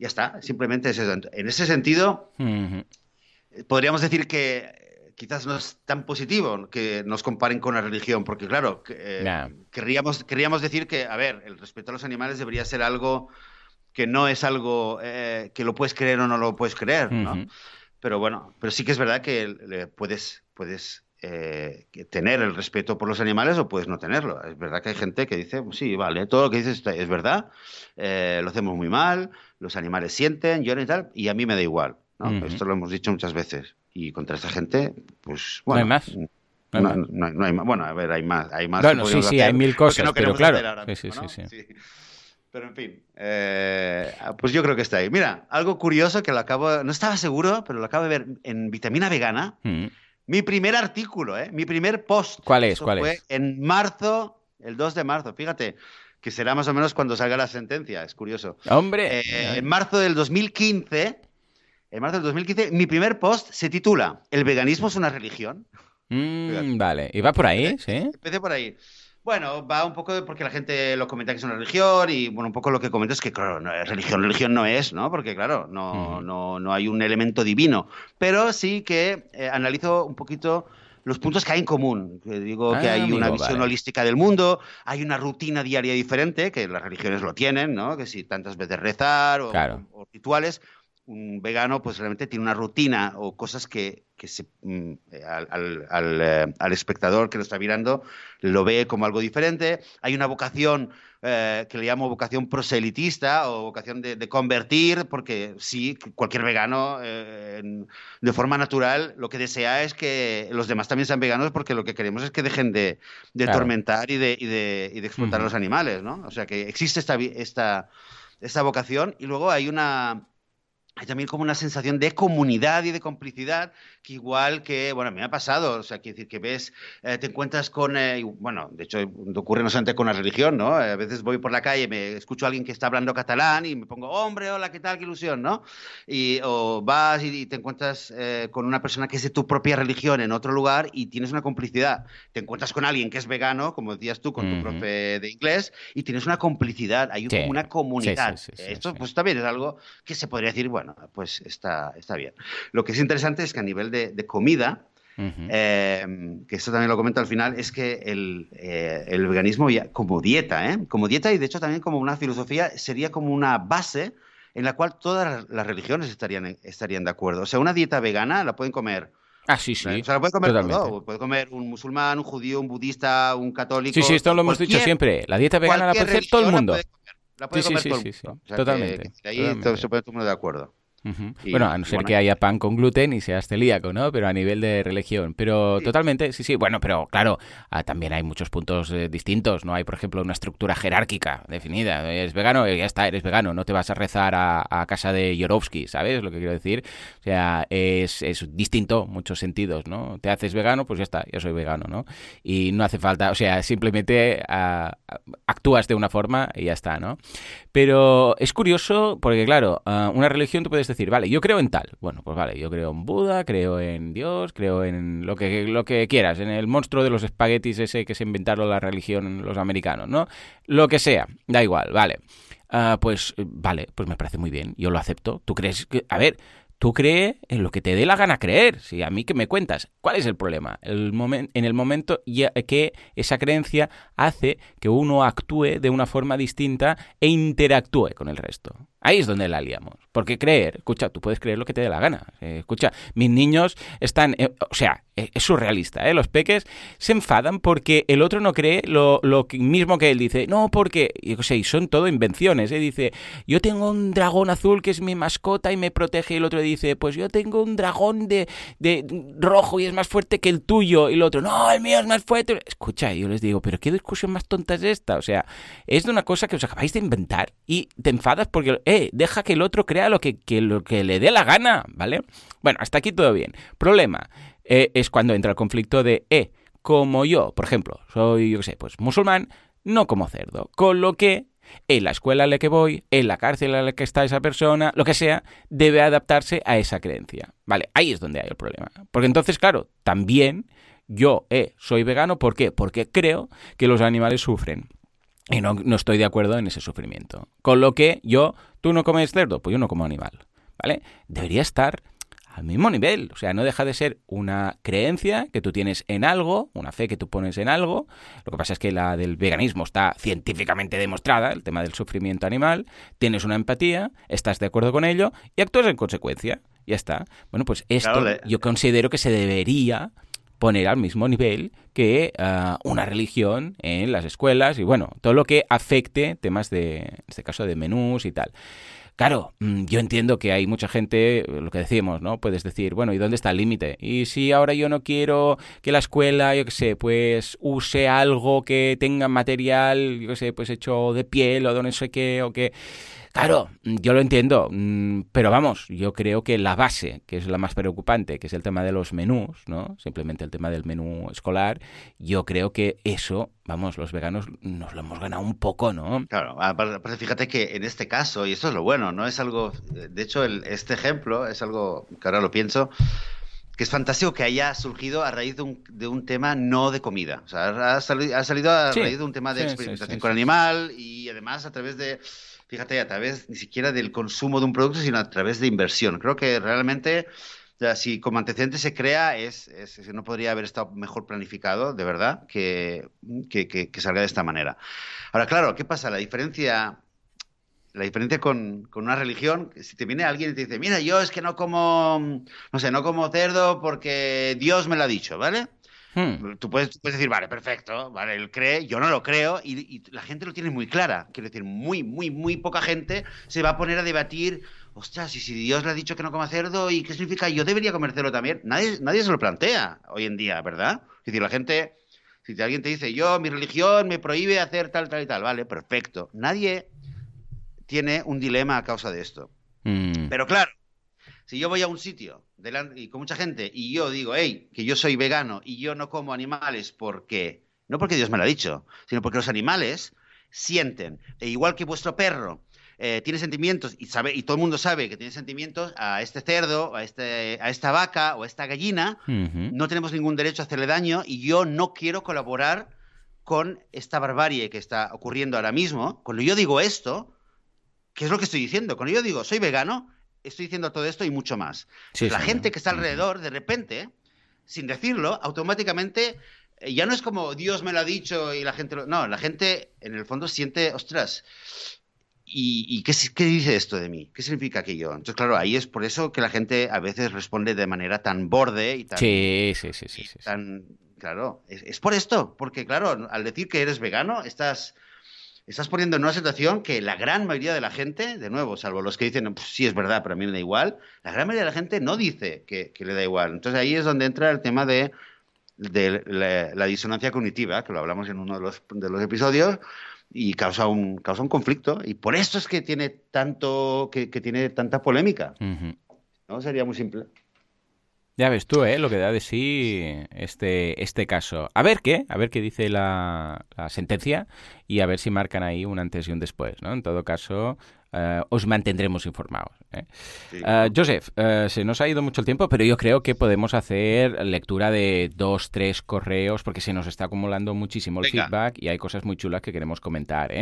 Ya está, simplemente es eso. En ese sentido, podríamos decir que quizás no es tan positivo que nos comparen con la religión, porque claro, eh, querríamos, querríamos decir que, a ver, el respeto a los animales debería ser algo que no es algo eh, que lo puedes creer o no lo puedes creer, ¿no? Pero bueno, pero sí que es verdad que puedes, puedes eh, tener el respeto por los animales o puedes no tenerlo. Es verdad que hay gente que dice, sí, vale, todo lo que dices es verdad, lo hacemos muy mal, los animales sienten, lloran y tal, y a mí me da igual. ¿no? Esto lo hemos dicho muchas veces. Y contra esta gente, pues bueno. No hay más. No, hay más. Bueno, a ver, hay más. Hay más bueno, sí, sí, hay mil cosas, pero claro. sí, sí, sí, Pero en fin, eh, pues yo creo que está ahí. Mira, algo curioso que lo acabo, no estaba seguro, pero lo acabo de ver en Vitamina Vegana. Mm. Mi primer artículo, ¿eh? mi primer post. ¿Cuál es? ¿Cuál fue En marzo, el 2 de marzo, fíjate que será más o menos cuando salga la sentencia, es curioso. Hombre. Eh, en marzo del 2015, en marzo del 2015, mi primer post se titula ¿El veganismo es una religión? Mm, vale, y va por ahí, ¿sí? Empecé por ahí. Bueno, va un poco porque la gente lo comenta que es una religión y bueno, un poco lo que comento es que claro, no, religión, religión no es, ¿no? Porque claro, no, no, no hay un elemento divino, pero sí que eh, analizo un poquito los puntos que hay en común. Digo que ah, hay una visión holística del mundo, hay una rutina diaria diferente, que las religiones lo tienen, ¿no? Que si tantas veces rezar o, rituales, un vegano pues realmente tiene una rutina o cosas que, se, mm, al, eh, al, espectador que lo está mirando lo ve como algo diferente. Hay una vocación eh, que le llamo vocación proselitista o vocación de, convertir, porque sí, cualquier vegano eh, de forma natural lo que desea es que los demás también sean veganos porque lo que queremos es que dejen de, de tormentar y de, y de, y de explotar a los animales, ¿no? O sea que existe esta, esta, esta vocación y luego hay una hay también como una sensación de comunidad y de complicidad, que igual que, bueno, a mí me ha pasado, o sea, quiere decir que ves, eh, te encuentras con, eh, bueno, de hecho ocurre no solamente con la religión, ¿no? A veces voy por la calle, me escucho a alguien que está hablando catalán y me pongo, hombre, hola, ¿qué tal? Qué ilusión, ¿no? Y, o vas y, te encuentras eh, con una persona que es de tu propia religión en otro lugar y tienes una complicidad. Te encuentras con alguien que es vegano, como decías tú, con tu profe de inglés, y tienes una complicidad, hay una comunidad. Esto pues también es algo que se podría decir, bueno, pues está, está bien. Lo que es interesante es que a nivel de, comida, em, que esto también lo comento al final, es que el, eh, veganismo como dieta, ¿eh? como dieta y de hecho también como una filosofía, sería como una base en la cual todas las religiones estarían, estarían de acuerdo. O sea, una dieta vegana la pueden comer Ah, sí, sí. O sea, lo puede comer todo. Puede comer un musulmán, un judío, un budista, un católico. Sí, sí, esto lo hemos dicho siempre. La dieta vegana la puede hacer todo el mundo. La puede comer, todo el mundo. Totalmente. ahí se pone todo el mundo de acuerdo bueno, a no ser que haya pan con gluten y seas celíaco, ¿no? Pero a nivel de religión. Pero totalmente, sí, sí. Bueno, pero claro, ah, también hay muchos puntos eh, distintos. No hay, por ejemplo, una estructura jerárquica definida. Eres vegano, ya está, eres vegano. No te vas a rezar a, casa de Yorovsky, ¿sabes lo que quiero decir? O sea, es, es distinto en muchos sentidos, ¿no? Te haces vegano, pues ya está, yo soy vegano, ¿no? Y no hace falta, o sea, simplemente ah, actúas de una forma y ya está, ¿no? Pero es curioso porque, claro, ah, una religión tú puedes decir, vale, yo creo en tal. Bueno, pues vale, yo creo en Buda, creo en Dios, creo en lo que, lo que quieras, en el monstruo de los espaguetis ese que se inventaron la religión los americanos, ¿no? Lo que sea, da igual, vale. Ah, pues vale, pues me parece muy bien, yo lo acepto. ¿Tú crees que, a ver, Tú crees en lo que te dé la gana creer. Si a mí que me cuentas, ¿cuál es el problema? El en el momento que esa creencia hace que uno actúe de una forma distinta e interactúe con el resto. Ahí es donde la liamos. Porque creer, escucha, tú puedes creer lo que te dé la gana. Eh, escucha, mis niños están, eh, o sea, eh, es surrealista, ¿eh? Los peques se enfadan porque el otro no cree lo, lo mismo que él dice. No, porque, y son todo invenciones, ¿eh? Dice, yo tengo un dragón azul que es mi mascota y me protege. Y el otro dice, pues yo tengo un dragón de, de rojo y es más fuerte que el tuyo. Y el otro, no, el mío es más fuerte. Escucha, yo les digo, pero ¿qué discusión más tonta es esta? O sea, es de una cosa que os acabáis de inventar y te enfadas porque eh, deja que el otro crea lo que, lo que le dé la gana, ¿vale? Bueno, hasta aquí todo bien. Problema eh, es cuando entra el conflicto de, eh, como yo, por ejemplo, soy, yo qué sé, pues musulmán, no como cerdo. Con lo que en la escuela a la que voy, en la cárcel a la que está esa persona, lo que sea, debe adaptarse a esa creencia. Vale, ahí es donde hay el problema. Porque entonces, claro, también yo eh, soy vegano, ¿por qué? Porque creo que los animales sufren. Y no, no, estoy de acuerdo en ese sufrimiento. Con lo que yo, tú no comes cerdo, pues yo no como animal. ¿Vale? Debería estar al mismo nivel. O sea, no deja de ser una creencia que tú tienes en algo, una fe que tú pones en algo. Lo que pasa es que la del veganismo está científicamente demostrada, el tema del sufrimiento animal. Tienes una empatía, estás de acuerdo con ello y actúas en consecuencia. Ya está. Bueno, pues esto yo considero que se debería poner al mismo nivel que ah, una religión en las escuelas y bueno, todo lo que afecte temas de, en este caso, de menús y tal. Claro, mm, yo entiendo que hay mucha gente, lo que decimos, ¿no? Puedes decir, bueno, ¿y dónde está el límite? Y si ahora yo no quiero que la escuela, yo qué sé, pues use algo que tenga material, yo qué sé, pues hecho de piel o de no sé qué, o que Claro, yo lo entiendo, mm, pero vamos, yo creo que la base, que es la más preocupante, que es el tema de los menús, ¿no? Simplemente el tema del menú escolar, yo creo que eso, vamos, los veganos nos lo hemos ganado un poco, ¿no? Claro, fíjate que en este caso, y esto es lo bueno, ¿no? Es algo, de hecho, este ejemplo es algo que ahora lo pienso, que es fantástico que haya surgido a raíz de un, de un tema no de comida. O sea, ha, salido, ha salido a raíz de un tema de experimentación con animal y además a través de fíjate, a través ni siquiera del consumo de un producto, sino a través de inversión. Creo que realmente, si como antecedente se crea, es, no podría haber estado mejor planificado, de verdad, que, que, salga de esta manera. Ahora, claro, ¿qué pasa? La diferencia la diferencia con, con, una religión, si te viene alguien y te dice, mira, yo es que no como, no sé, no como cerdo porque Dios me lo ha dicho, ¿vale? Hmm. Tú, puedes, puedes, decir, vale, perfecto, vale, él cree, yo no lo creo, y, la gente lo tiene muy clara. Quiero decir, muy, muy, muy poca gente se va a poner a debatir, ostras, y si Dios le ha dicho que no coma cerdo, ¿y qué significa? Yo debería comer cerdo también. Nadie, nadie se lo plantea hoy en día, ¿verdad? Es decir, la gente, si alguien te dice, yo, mi religión me prohíbe hacer tal, tal y tal, vale, perfecto. Nadie tiene un dilema a causa de esto. Hmm. Pero claro, si yo voy a un sitio y con mucha gente y yo digo, hey, que yo soy vegano y yo no como animales porque, no porque Dios me lo ha dicho, sino porque los animales sienten, e igual que vuestro perro eh, tiene sentimientos y, sabe, y todo el mundo sabe que tiene sentimientos a este cerdo, a, este, a esta vaca o a esta gallina, no tenemos ningún derecho a hacerle daño y yo no quiero colaborar con esta barbarie que está ocurriendo ahora mismo. Cuando yo digo esto, ¿qué es lo que estoy diciendo? Cuando yo digo soy vegano, estoy diciendo todo esto y mucho más. la gente que está alrededor, de repente, sin decirlo, automáticamente eh, ya no es como Dios me lo ha dicho y la gente lo... No, la gente en el fondo siente, ostras, ¿y, qué, qué, dice esto de mí? ¿Qué significa aquello? Entonces, claro, ahí es por eso que la gente a veces responde de manera tan borde y tan... Sí, sí, sí, sí. tan, claro, es, por esto, porque claro, al decir que eres vegano, estás, estás poniendo en una situación que la gran mayoría de la gente, de nuevo, salvo los que dicen, pues sí es verdad, pero a mí me da igual, la gran mayoría de la gente no dice que, le da igual. Entonces ahí es donde entra el tema de, la, disonancia cognitiva, que lo hablamos en uno de los, de los episodios, y causa un, causa un conflicto. Y por eso es que tiene tanto, que, tiene tanta polémica. ¿No? Sería muy simple. Ya ves tú, ¿eh? Lo que da de sí este, este caso. A ver qué, a ver qué dice la, la sentencia y a ver si marcan ahí un antes y un después, ¿no? En todo caso, eh, os mantendremos informados. ¿eh? Eh, Joseph, se nos ha ido mucho el tiempo, pero yo creo que podemos hacer lectura de dos, tres correos, porque se nos está acumulando muchísimo el feedback y hay cosas muy chulas que queremos comentar.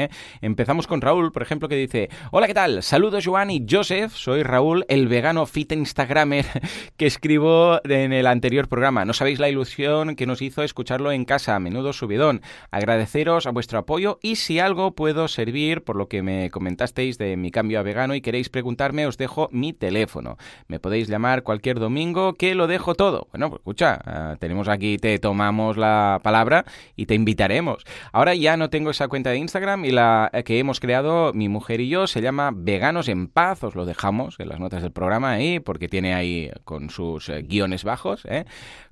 Empezamos con Raúl, por ejemplo, que dice: Hola, ¿qué tal? Saludos, Joan y Joseph. Soy Raúl, el vegano fit Instagramer que escribo en el anterior programa. No sabéis la ilusión que nos hizo escucharlo en casa. A menudo subidón. Agradeceros a vuestro apoyo y si algo puedo servir por lo que me comentasteis de mi cambio a vegano y queréis preguntarme, os dejo mi teléfono. Me podéis llamar cualquier domingo que lo dejo todo. Bueno, pues escucha, ah, tenemos aquí, te tomamos la palabra y te invitaremos. Ahora ya no tengo esa cuenta de Instagram y la que hemos creado mi mujer y yo se llama Veganos en Paz. Os lo dejamos en las notas del programa ahí porque tiene ahí con sus eh, guiones bajos. ¿eh?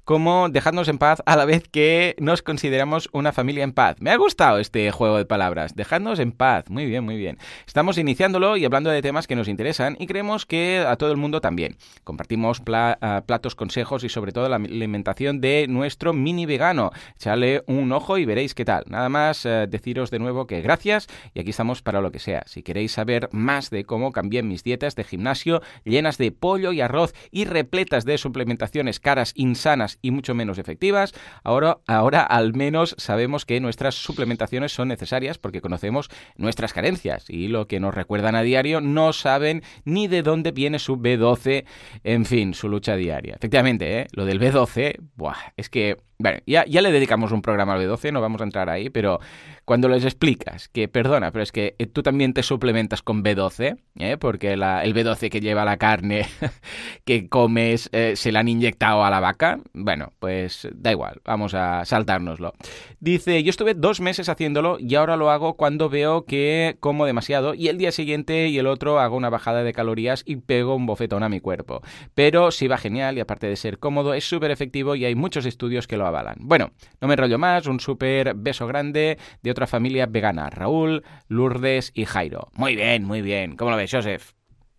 Como dejadnos en paz a la vez que nos consideramos una familia en paz. Me ha gustado este juego de palabras. Dejadnos en paz. Muy bien, muy bien. Estamos iniciándolo y hablando de temas que nos interesan y creemos que a todo el mundo también. Compartimos ah, platos, consejos y sobre todo la alimentación de nuestro mini vegano. Echadle un ojo y veréis qué tal. Nada más eh, deciros de nuevo que gracias y aquí estamos para lo que sea. Si queréis saber más de cómo cambié mis dietas de gimnasio llenas de pollo y arroz y repletas de suplementaciones caras, insanas y mucho menos efectivas. Ahora, ahora al menos sabemos que nuestras suplementaciones son necesarias porque conocemos nuestras carencias y lo que nos recuerdan a diario no saben ni de dónde viene su B12, en fin, su lucha diaria. Efectivamente, ¿eh? lo del B12, buah, es que bueno, ya, ya le dedicamos un programa al B12, no vamos a entrar ahí, pero cuando les explicas que, perdona, pero es que eh, tú también te suplementas con B12, ¿eh? porque el B12 que lleva la carne que comes eh, se la han inyectado a la vaca, bueno, pues da igual, vamos a saltárnoslo. Dice, yo estuve dos meses haciéndolo y ahora lo hago cuando veo que como demasiado y el día siguiente y el otro hago una bajada de calorías y pego un bofetón a mi cuerpo. Pero sí va genial y aparte de ser cómodo, es súper efectivo y hay muchos estudios que lo avalan. Bueno, no me enrollo más, un súper beso grande de otra familia vegana, Raúl, Lourdes y Jairo. Muy bien, muy bien. ¿Cómo lo ves, Joseph?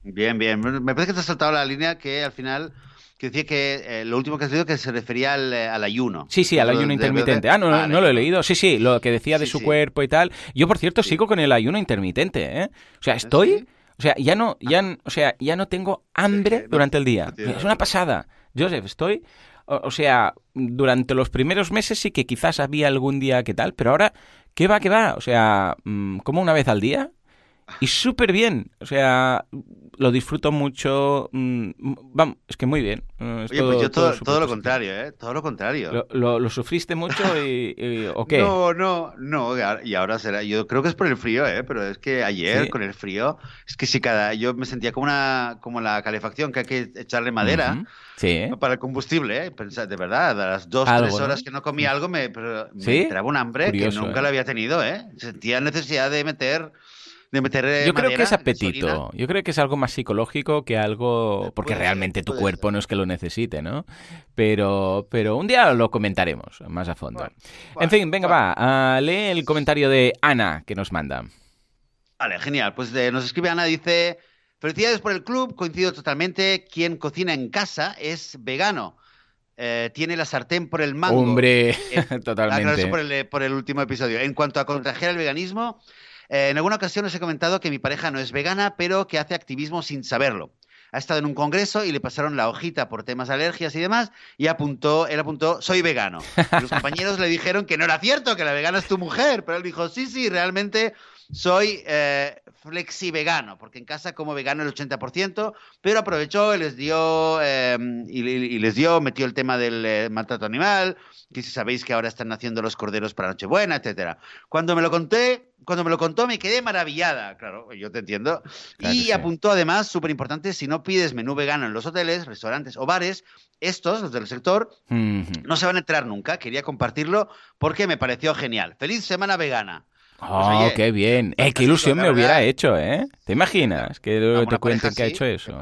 Bien, bien. Me parece que te has saltado la línea que al final que decía que eh, lo último que has leído que se refería al, eh, ayuno. Sí, sí, al ayuno intermitente. ah, no, no lo he leído. Sí, sí, lo que decía de su cuerpo y tal. Yo, por cierto, sigo con el ayuno intermitente, ¿eh? O sea, ¿Ah, estoy... O sea, ya no, ya, o sea, ya no tengo hambre durante el día. Es una pasada. Joseph, estoy o, sea, durante los primeros meses sí que quizás había algún día que tal, pero ahora, ¿qué va, qué va? O sea, mm, como una vez al día y súper bien. O sea, lo disfruto mucho. Mm, vamos, es que muy bien. Oye, pues yo todo, lo contrario, ¿eh? Todo lo contrario. ¿Lo, sufriste mucho y, o qué? No, no, no. Y ahora será. Yo creo que es por el frío, ¿eh? Pero es que ayer con el frío, es que si cada. Yo me sentía como una como la calefacción que hay que echarle madera. Sí. Para el combustible, ¿eh? de verdad, a las dos, tres horas que no comía algo me, pero me entraba un hambre que nunca ¿eh? lo había tenido, ¿eh? Sentía necesidad de meter de meter eh, Yo creo que es apetito. Yo creo que es algo más psicológico que algo porque realmente tu cuerpo no es que lo necesite, ¿no? Pero pero un día lo comentaremos más a fondo. en fin, venga va, lee el comentario de Ana que nos manda. Vale, genial. Pues nos escribe Ana dice, "Felicidades por el club, coincido totalmente, quien cocina en casa es vegano." Eh, tiene la sartén por el mango. Hombre, totalmente. Por el, por el último episodio. En cuanto a contagiar el veganismo, eh, en alguna ocasión os he comentado que mi pareja no es vegana, pero que hace activismo sin saberlo. Ha estado en un congreso y le pasaron la hojita por temas de alergias y demás, y apuntó, él apuntó, soy vegano. los compañeros le dijeron que no era cierto, que la vegana es tu mujer, pero él dijo, sí, sí, realmente soy, eh, flexi vegano, porque en casa como vegano el 80%, pero aprovechó y les dio, em, y, les dio, metió el tema del eh, maltrato animal, que si sabéis que ahora están haciendo los corderos para Nochebuena, etcétera. Cuando me lo conté, cuando me lo contó me quedé maravillada, claro, yo te entiendo. y apuntó además, súper importante, si no pides menú vegano en los hoteles, restaurantes o bares, estos, los del sector, no se van a enterar nunca. Quería compartirlo porque me pareció genial. Feliz semana vegana. Oh, qué bien. Eh, qué ilusión me hubiera hecho, ¿eh? ¿Te imaginas que te cuenten que ha hecho eso?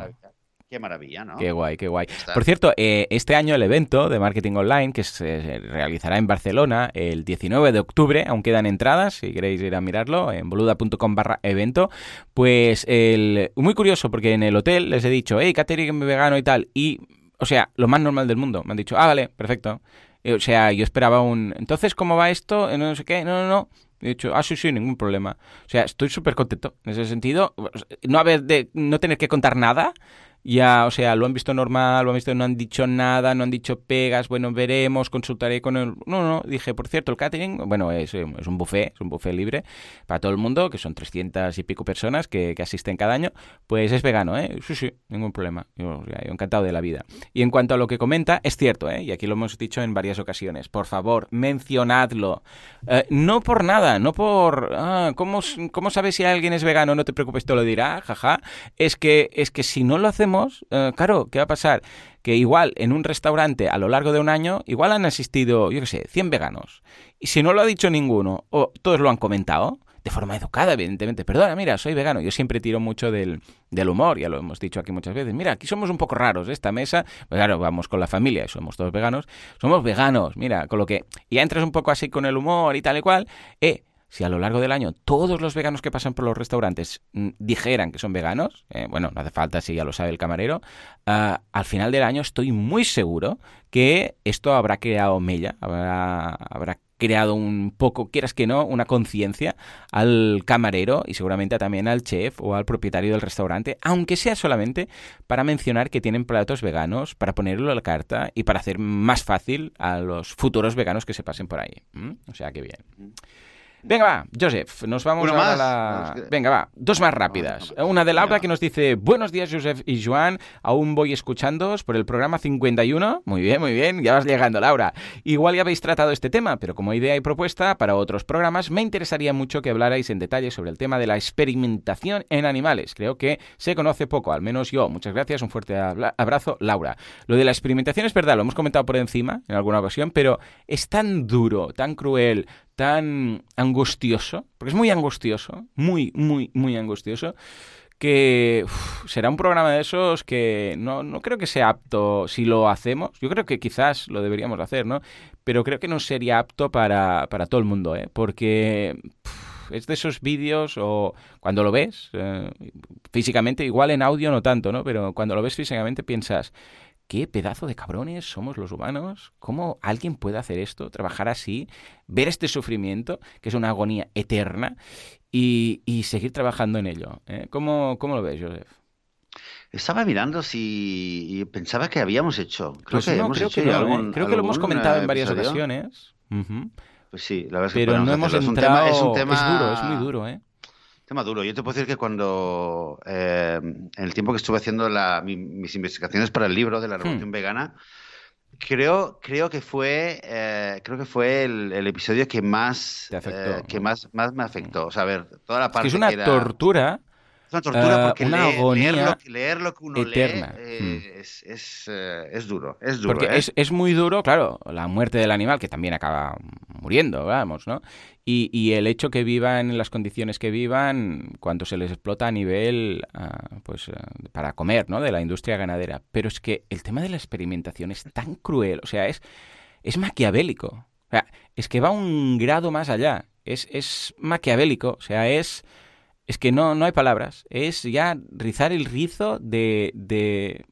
Qué maravilla, ¿no? Qué guay, qué guay. Por cierto, eh, este año el evento de marketing online que se realizará en Barcelona el 19 de octubre, aún quedan entradas, si queréis ir a mirarlo, en boluda.com barra evento, pues el, muy curioso porque en el hotel les he dicho, hey, catering vegano y tal, y, o sea, lo más normal del mundo, me han dicho, ah, vale, perfecto. O sea, yo esperaba un, entonces, ¿cómo va esto? No sé qué, no, no, no. He dicho, ah, sí, sí, ningún problema. O sea, estoy súper contento en ese sentido. No haber de, no tener que contar nada ya, o sea, lo han visto normal, lo han visto, no han dicho nada, no han dicho pegas, bueno, veremos, consultaré con el... No, no, dije, por cierto, el catering, bueno, es, es un buffet, es un buffet libre para todo el mundo, que son 300 y pico personas que, que asisten cada año, pues es vegano, ¿eh? Sí, sí, ningún problema, yo, encantado de la vida. Y en cuanto a lo que comenta, es cierto, ¿eh? Y aquí lo hemos dicho en varias ocasiones, por favor, mencionadlo. Eh, no por nada, no por... Ah, ¿cómo, ¿Cómo sabes si alguien es vegano? No te preocupes, te lo dirá, jaja. Es que, es que si no lo hacemos eh, claro, ¿qué va a pasar? Que igual en un restaurante a lo largo de un año, igual han asistido, yo qué sé, 100 veganos. Y si no lo ha dicho ninguno, o todos lo han comentado, de forma educada, evidentemente. Perdona, mira, soy vegano. Yo siempre tiro mucho del, del, humor, ya lo hemos dicho aquí muchas veces. Mira, aquí somos un poco raros, esta mesa. Pues claro, vamos con la familia, somos todos veganos. Somos veganos, mira, con lo que ya entras un poco así con el humor y tal y cual. Eh, si a lo largo del año todos los veganos que pasan por los restaurantes mm, dijeran que son veganos, eh, bueno, no hace falta si ya lo sabe el camarero, ah, al final del año estoy muy seguro que esto habrá creado mella, habrá, creado un poco, quieras que no, una conciencia al camarero y seguramente también al chef o al propietario del restaurante, aunque sea solamente para mencionar que tienen platos veganos, para ponerlo a la carta y para hacer más fácil a los futuros veganos que se pasen por ahí. O sea, que bien. Venga, va, Joseph, nos vamos a la... Venga, va, dos más rápidas. Una de Laura que nos dice, buenos días, Joseph y Joan, aún voy escuchándoos por el programa 51. Muy bien, muy bien, ya vas llegando, Laura. Igual ya habéis tratado este tema, pero como idea y propuesta para otros programas, me interesaría mucho que hablarais en detalle sobre el tema de la experimentación en animales. Creo que se conoce poco, al menos yo. Muchas gracias, un fuerte abrazo, Laura. Lo de la experimentación es verdad, lo hemos comentado por encima en alguna ocasión, pero es tan duro, tan cruel, tan angustioso, porque es muy angustioso, muy, muy, muy angustioso, que será un programa de esos que no, no, creo que sea apto si lo hacemos. Yo creo que quizás lo deberíamos hacer, ¿no? Pero creo que no sería apto para, para todo el mundo, ¿eh? Porque es de esos vídeos o cuando lo ves eh, físicamente, igual en audio no tanto, ¿no? Pero cuando lo ves físicamente piensas, qué pedazo de cabrones somos los humanos, cómo alguien puede hacer esto, trabajar así, ver este sufrimiento, que es una agonía eterna, y, seguir trabajando en ello. ¿eh? ¿Cómo, lo ves, Joseph? Estaba mirando si y pensaba que habíamos hecho. Creo pues que, hemos hecho ¿eh? creo que lo hemos comentado en varias ocasiones. Pues sí, la verdad es que Pero no hemos entrado... Es, un tema, es duro, es muy duro, ¿eh? Tema duro. Yo te puedo decir que cuando, eh, en el tiempo que estuve haciendo mis investigaciones para el libro de la Revolución hmm. Vegana, creo, creo que fue, eh, creo que fue el, episodio que más, eh, que más, más me afectó. O sea, a ver, toda la parte es, que es una tortura una tortura ah, porque una agonía leer, lo, que uno eterna. lee eh, mm. es, eh, es, duro, es duro. Porque ¿eh? es, es, muy duro, claro, la muerte del animal, que también acaba muriendo, vamos, ¿no? Y, y, el hecho que vivan en las condiciones que vivan cuando se les explota a nivel, ah, pues, para comer, ¿no? De la industria ganadera. Pero es que el tema de la experimentación es tan cruel, o sea, es, es maquiavélico. O sea, es que va un grado más allá. Es, es maquiavélico, o sea, es es que no, no hay palabras. Es ya rizar el rizo de, de,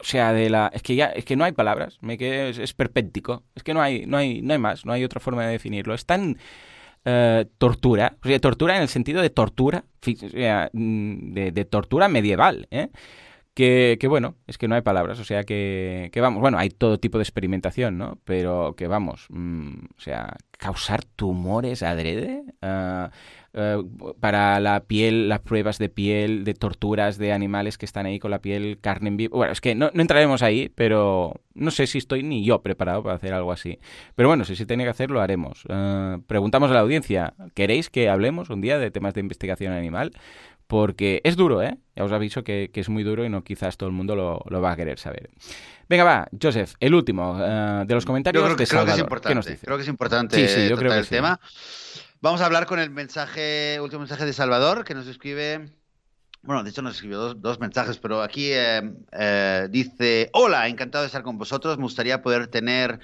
o sea, de la. Es que ya, es que no hay palabras. Me que es, es. Es que no hay, no hay, no hay más. No hay otra forma de definirlo. Es tan eh, tortura, o sea, tortura en el sentido de tortura, mm, de, de tortura medieval, ¿eh? que, que, bueno, es que no hay palabras, o sea que, que, vamos, bueno, hay todo tipo de experimentación, ¿no? Pero que vamos, mm, o sea, causar tumores adrede. Uh, eh, para la piel, las pruebas de piel, de torturas de animales que están ahí con la piel, carne en vivo. Bueno, es que no, entraremos ahí, pero no sé si estoy ni yo preparado para hacer algo así. Pero bueno, si se tiene que hacer, lo haremos. Eh, preguntamos a la audiencia, ¿queréis que hablemos un día de temas de investigación animal? Porque es duro, ¿eh? Ya os aviso que, que es muy duro y no quizás todo el mundo lo, va a querer saber. Venga, va, Joseph, el último eh, de los comentarios creo que, de Salvador. es importante, Creo que es importante sí, sí, yo creo que el tema. Vamos a hablar con el mensaje, último mensaje de Salvador, que nos escribe. Bueno, de hecho nos escribió dos, mensajes, pero aquí eh, eh, dice: Hola, encantado de estar con vosotros. Me gustaría poder tener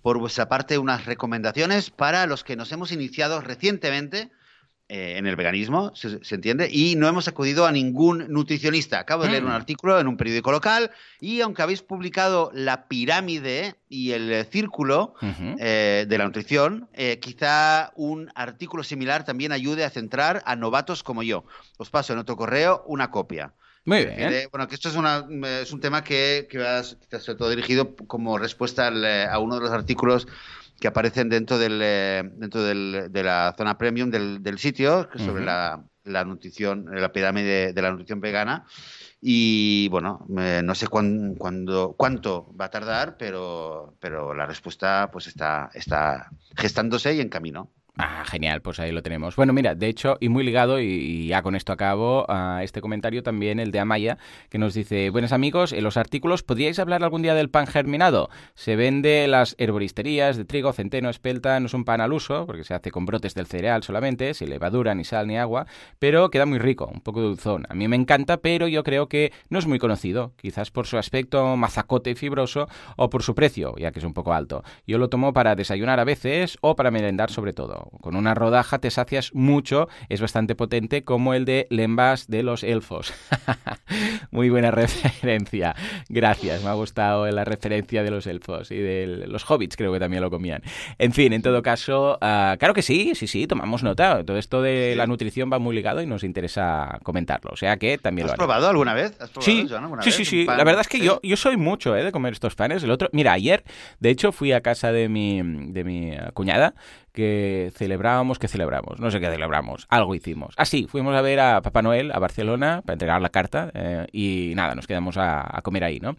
por vuestra parte unas recomendaciones para los que nos hemos iniciado recientemente eh, en el veganismo, se, entiende, y no hemos acudido a ningún nutricionista. Acabo de leer un mm. artículo en un periódico local y aunque habéis publicado la pirámide y el círculo eh, de la nutrición, eh, quizá un artículo similar también ayude a centrar a novatos como yo. Os paso en otro correo una copia. Muy bien. bueno, que esto es, una, es un tema que, que va todo dirigido como respuesta a uno de los artículos que aparecen dentro del eh, dentro del, de la zona premium del, del sitio sobre la, la, nutrición, la pirámide de, la nutrición vegana. Y bueno, no sé cuándo, cuánto va a tardar, pero, pero la respuesta pues está, está gestándose y en camino. Ah, genial, pues ahí lo tenemos. Bueno, mira, de hecho, y muy ligado, y, ya con esto acabo, a este comentario también el de Amaya, que nos dice, buenos amigos, en los artículos, ¿podríais hablar algún día del pan germinado? Se vende las herboristerías de trigo, centeno, espelta, no es un pan al uso, porque se hace con brotes del cereal solamente, sin levadura, ni sal, ni agua, pero queda muy rico, un poco dulzón. A mí me encanta, pero yo creo que no es muy conocido, quizás por su aspecto mazacote y fibroso, o por su precio, ya que es un poco alto. Yo lo tomo para desayunar a veces, o para merendar sobre todo con una rodaja te sacias mucho, es bastante potente como el de Lembas de los elfos. Muy buena referencia. Gracias, me ha gustado la referencia de los elfos y de los hobbits, creo que también lo comían. En fin, en todo caso, ah, claro que sí, sí, sí, tomamos nota. Todo esto de la nutrición va muy ligado y nos interesa comentarlo. O sea que también ¿Has lo probado alguna vez? sí, sí, sí, sí. La verdad es que yo, yo soy mucho eh, de comer estos panes. El otro, mira, ayer, de hecho, fui a casa de mi, de mi cuñada que celebrábamos, que celebramos, no sé qué celebramos, algo hicimos. Ah, fuimos a ver a Papá Noel a Barcelona para entregar la carta eh, y nada, nos quedamos a, comer ahí, ¿no?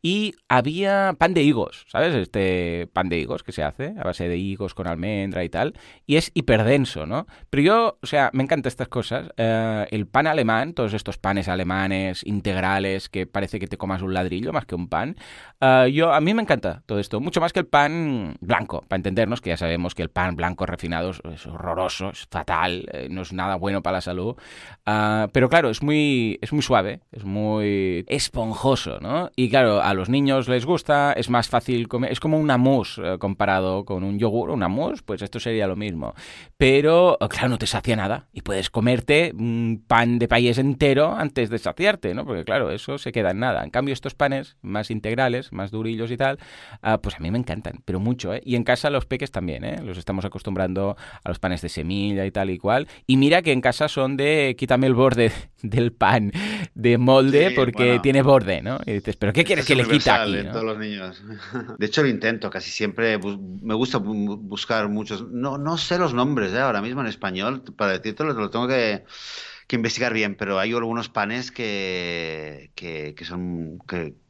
Y había pan de higos, ¿sabes? Este pan de higos que se hace a base de higos con almendra y tal, y es hiperdenso, ¿no? Pero yo, o sea, me encantan estas cosas. Eh, el pan alemán, todos estos panes alemanes integrales que parece que te comas un ladrillo más que un pan, eh, yo a mí me encanta todo esto, mucho más que el pan blanco, para entendernos que ya sabemos que el pan blancos refinados es horroroso, es fatal, eh, no es nada bueno para la salud. Ah, pero claro, es muy, es muy suave, es muy esponjoso, ¿no? Y claro, a los niños les gusta, es más fácil comer, es como una mousse eh, comparado con un yogur, una mousse, pues esto sería lo mismo. Pero claro, no te sacia nada y puedes comerte un pan de país entero antes de saciarte, ¿no? Porque claro, eso se queda en nada. En cambio, estos panes más integrales, más durillos y tal, ah, pues a mí me encantan, pero mucho, ¿eh? Y en casa los peques también, ¿eh? Los estamos acostumbrando a los panes de semilla y tal y cual. Y mira que en casa son de quítame el borde del pan de molde porque tiene borde, ¿no? Y dices, ¿pero qué quieres que le quita aquí? todos los niños. De hecho, lo intento casi siempre. Me gusta buscar muchos. No, no sé los nombres ¿eh? ahora mismo en español. Para decirte lo tengo que investigar bien, pero hay algunos panes que, que, son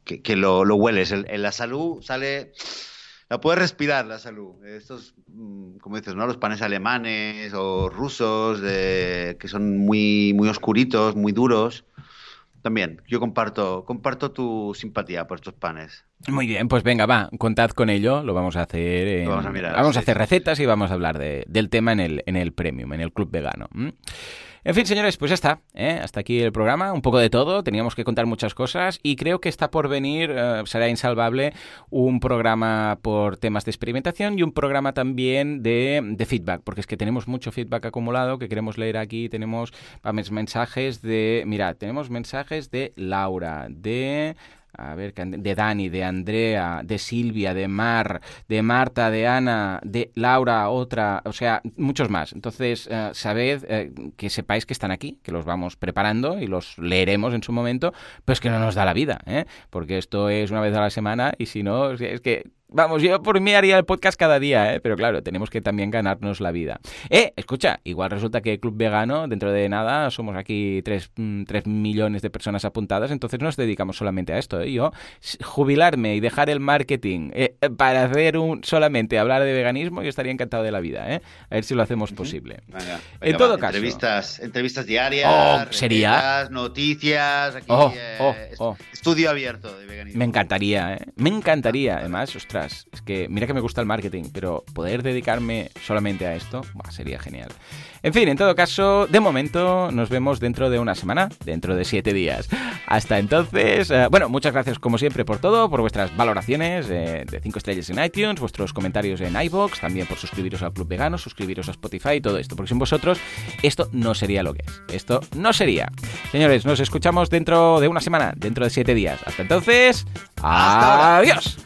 que, lo, lo, hueles. En la salud sale la puedes respirar la salud. Estos, mm, como dices, ¿no? Los panes alemanes o rusos que son muy, muy oscuritos, muy duros. También, yo comparto, comparto tu simpatía por estos panes. Muy bien, pues venga, va, contad con ello, lo vamos a hacer. vamos a, mirar, vamos a hacer recetas y vamos a hablar de, del tema en el, en el Premium, en el Club Vegano. En fin, señores, pues ya está. ¿eh? Hasta aquí el programa. Un poco de todo. Teníamos que contar muchas cosas y creo que está por venir, eh, será insalvable, un programa por temas de experimentación y un programa también de, feedback, porque es que tenemos mucho feedback acumulado que queremos leer aquí. Tenemos mensajes de, mira, tenemos mensajes de Laura, de a ver, de Dani, de Andrea, de Silvia, de Mar, de Marta, de Ana, de Laura, otra, o sea, muchos más. Entonces, eh, sabed eh, que sepáis que están aquí, que los vamos preparando y los leeremos en su momento, pues que no nos da la vida, ¿eh? porque esto es una vez a la semana y si no, es que Vamos, yo por mí haría el podcast cada día, ¿eh? pero claro, tenemos que también ganarnos la vida. Eh, escucha, igual resulta que Club Vegano, dentro de nada, somos aquí 3, mm, millones de personas apuntadas, entonces nos dedicamos solamente a esto. ¿eh? Yo, jubilarme y dejar el marketing eh, para hacer un solamente hablar de veganismo, yo estaría encantado de la vida. ¿eh? A ver si lo hacemos posible. en todo caso. Entrevistas, entrevistas diarias, oh, sería noticias, aquí, oh, oh, oh, estudio abierto de veganismo. Me encantaría, ¿eh? me encantaría, además, ostras es que mira que me gusta el marketing, pero poder dedicarme solamente a esto sería genial. En fin, en todo caso, de momento nos vemos dentro de una semana, dentro de siete días. Hasta entonces, eh, bueno, muchas gracias como siempre por todo, por vuestras valoraciones eh, de 5 estrellas en iTunes, vuestros comentarios en iBox, también por suscribiros al Club Vegano, suscribiros a Spotify y todo esto, porque sin vosotros esto no sería lo que es. Esto no sería. Señores, nos escuchamos dentro de una semana, dentro de siete días. Hasta entonces, adiós.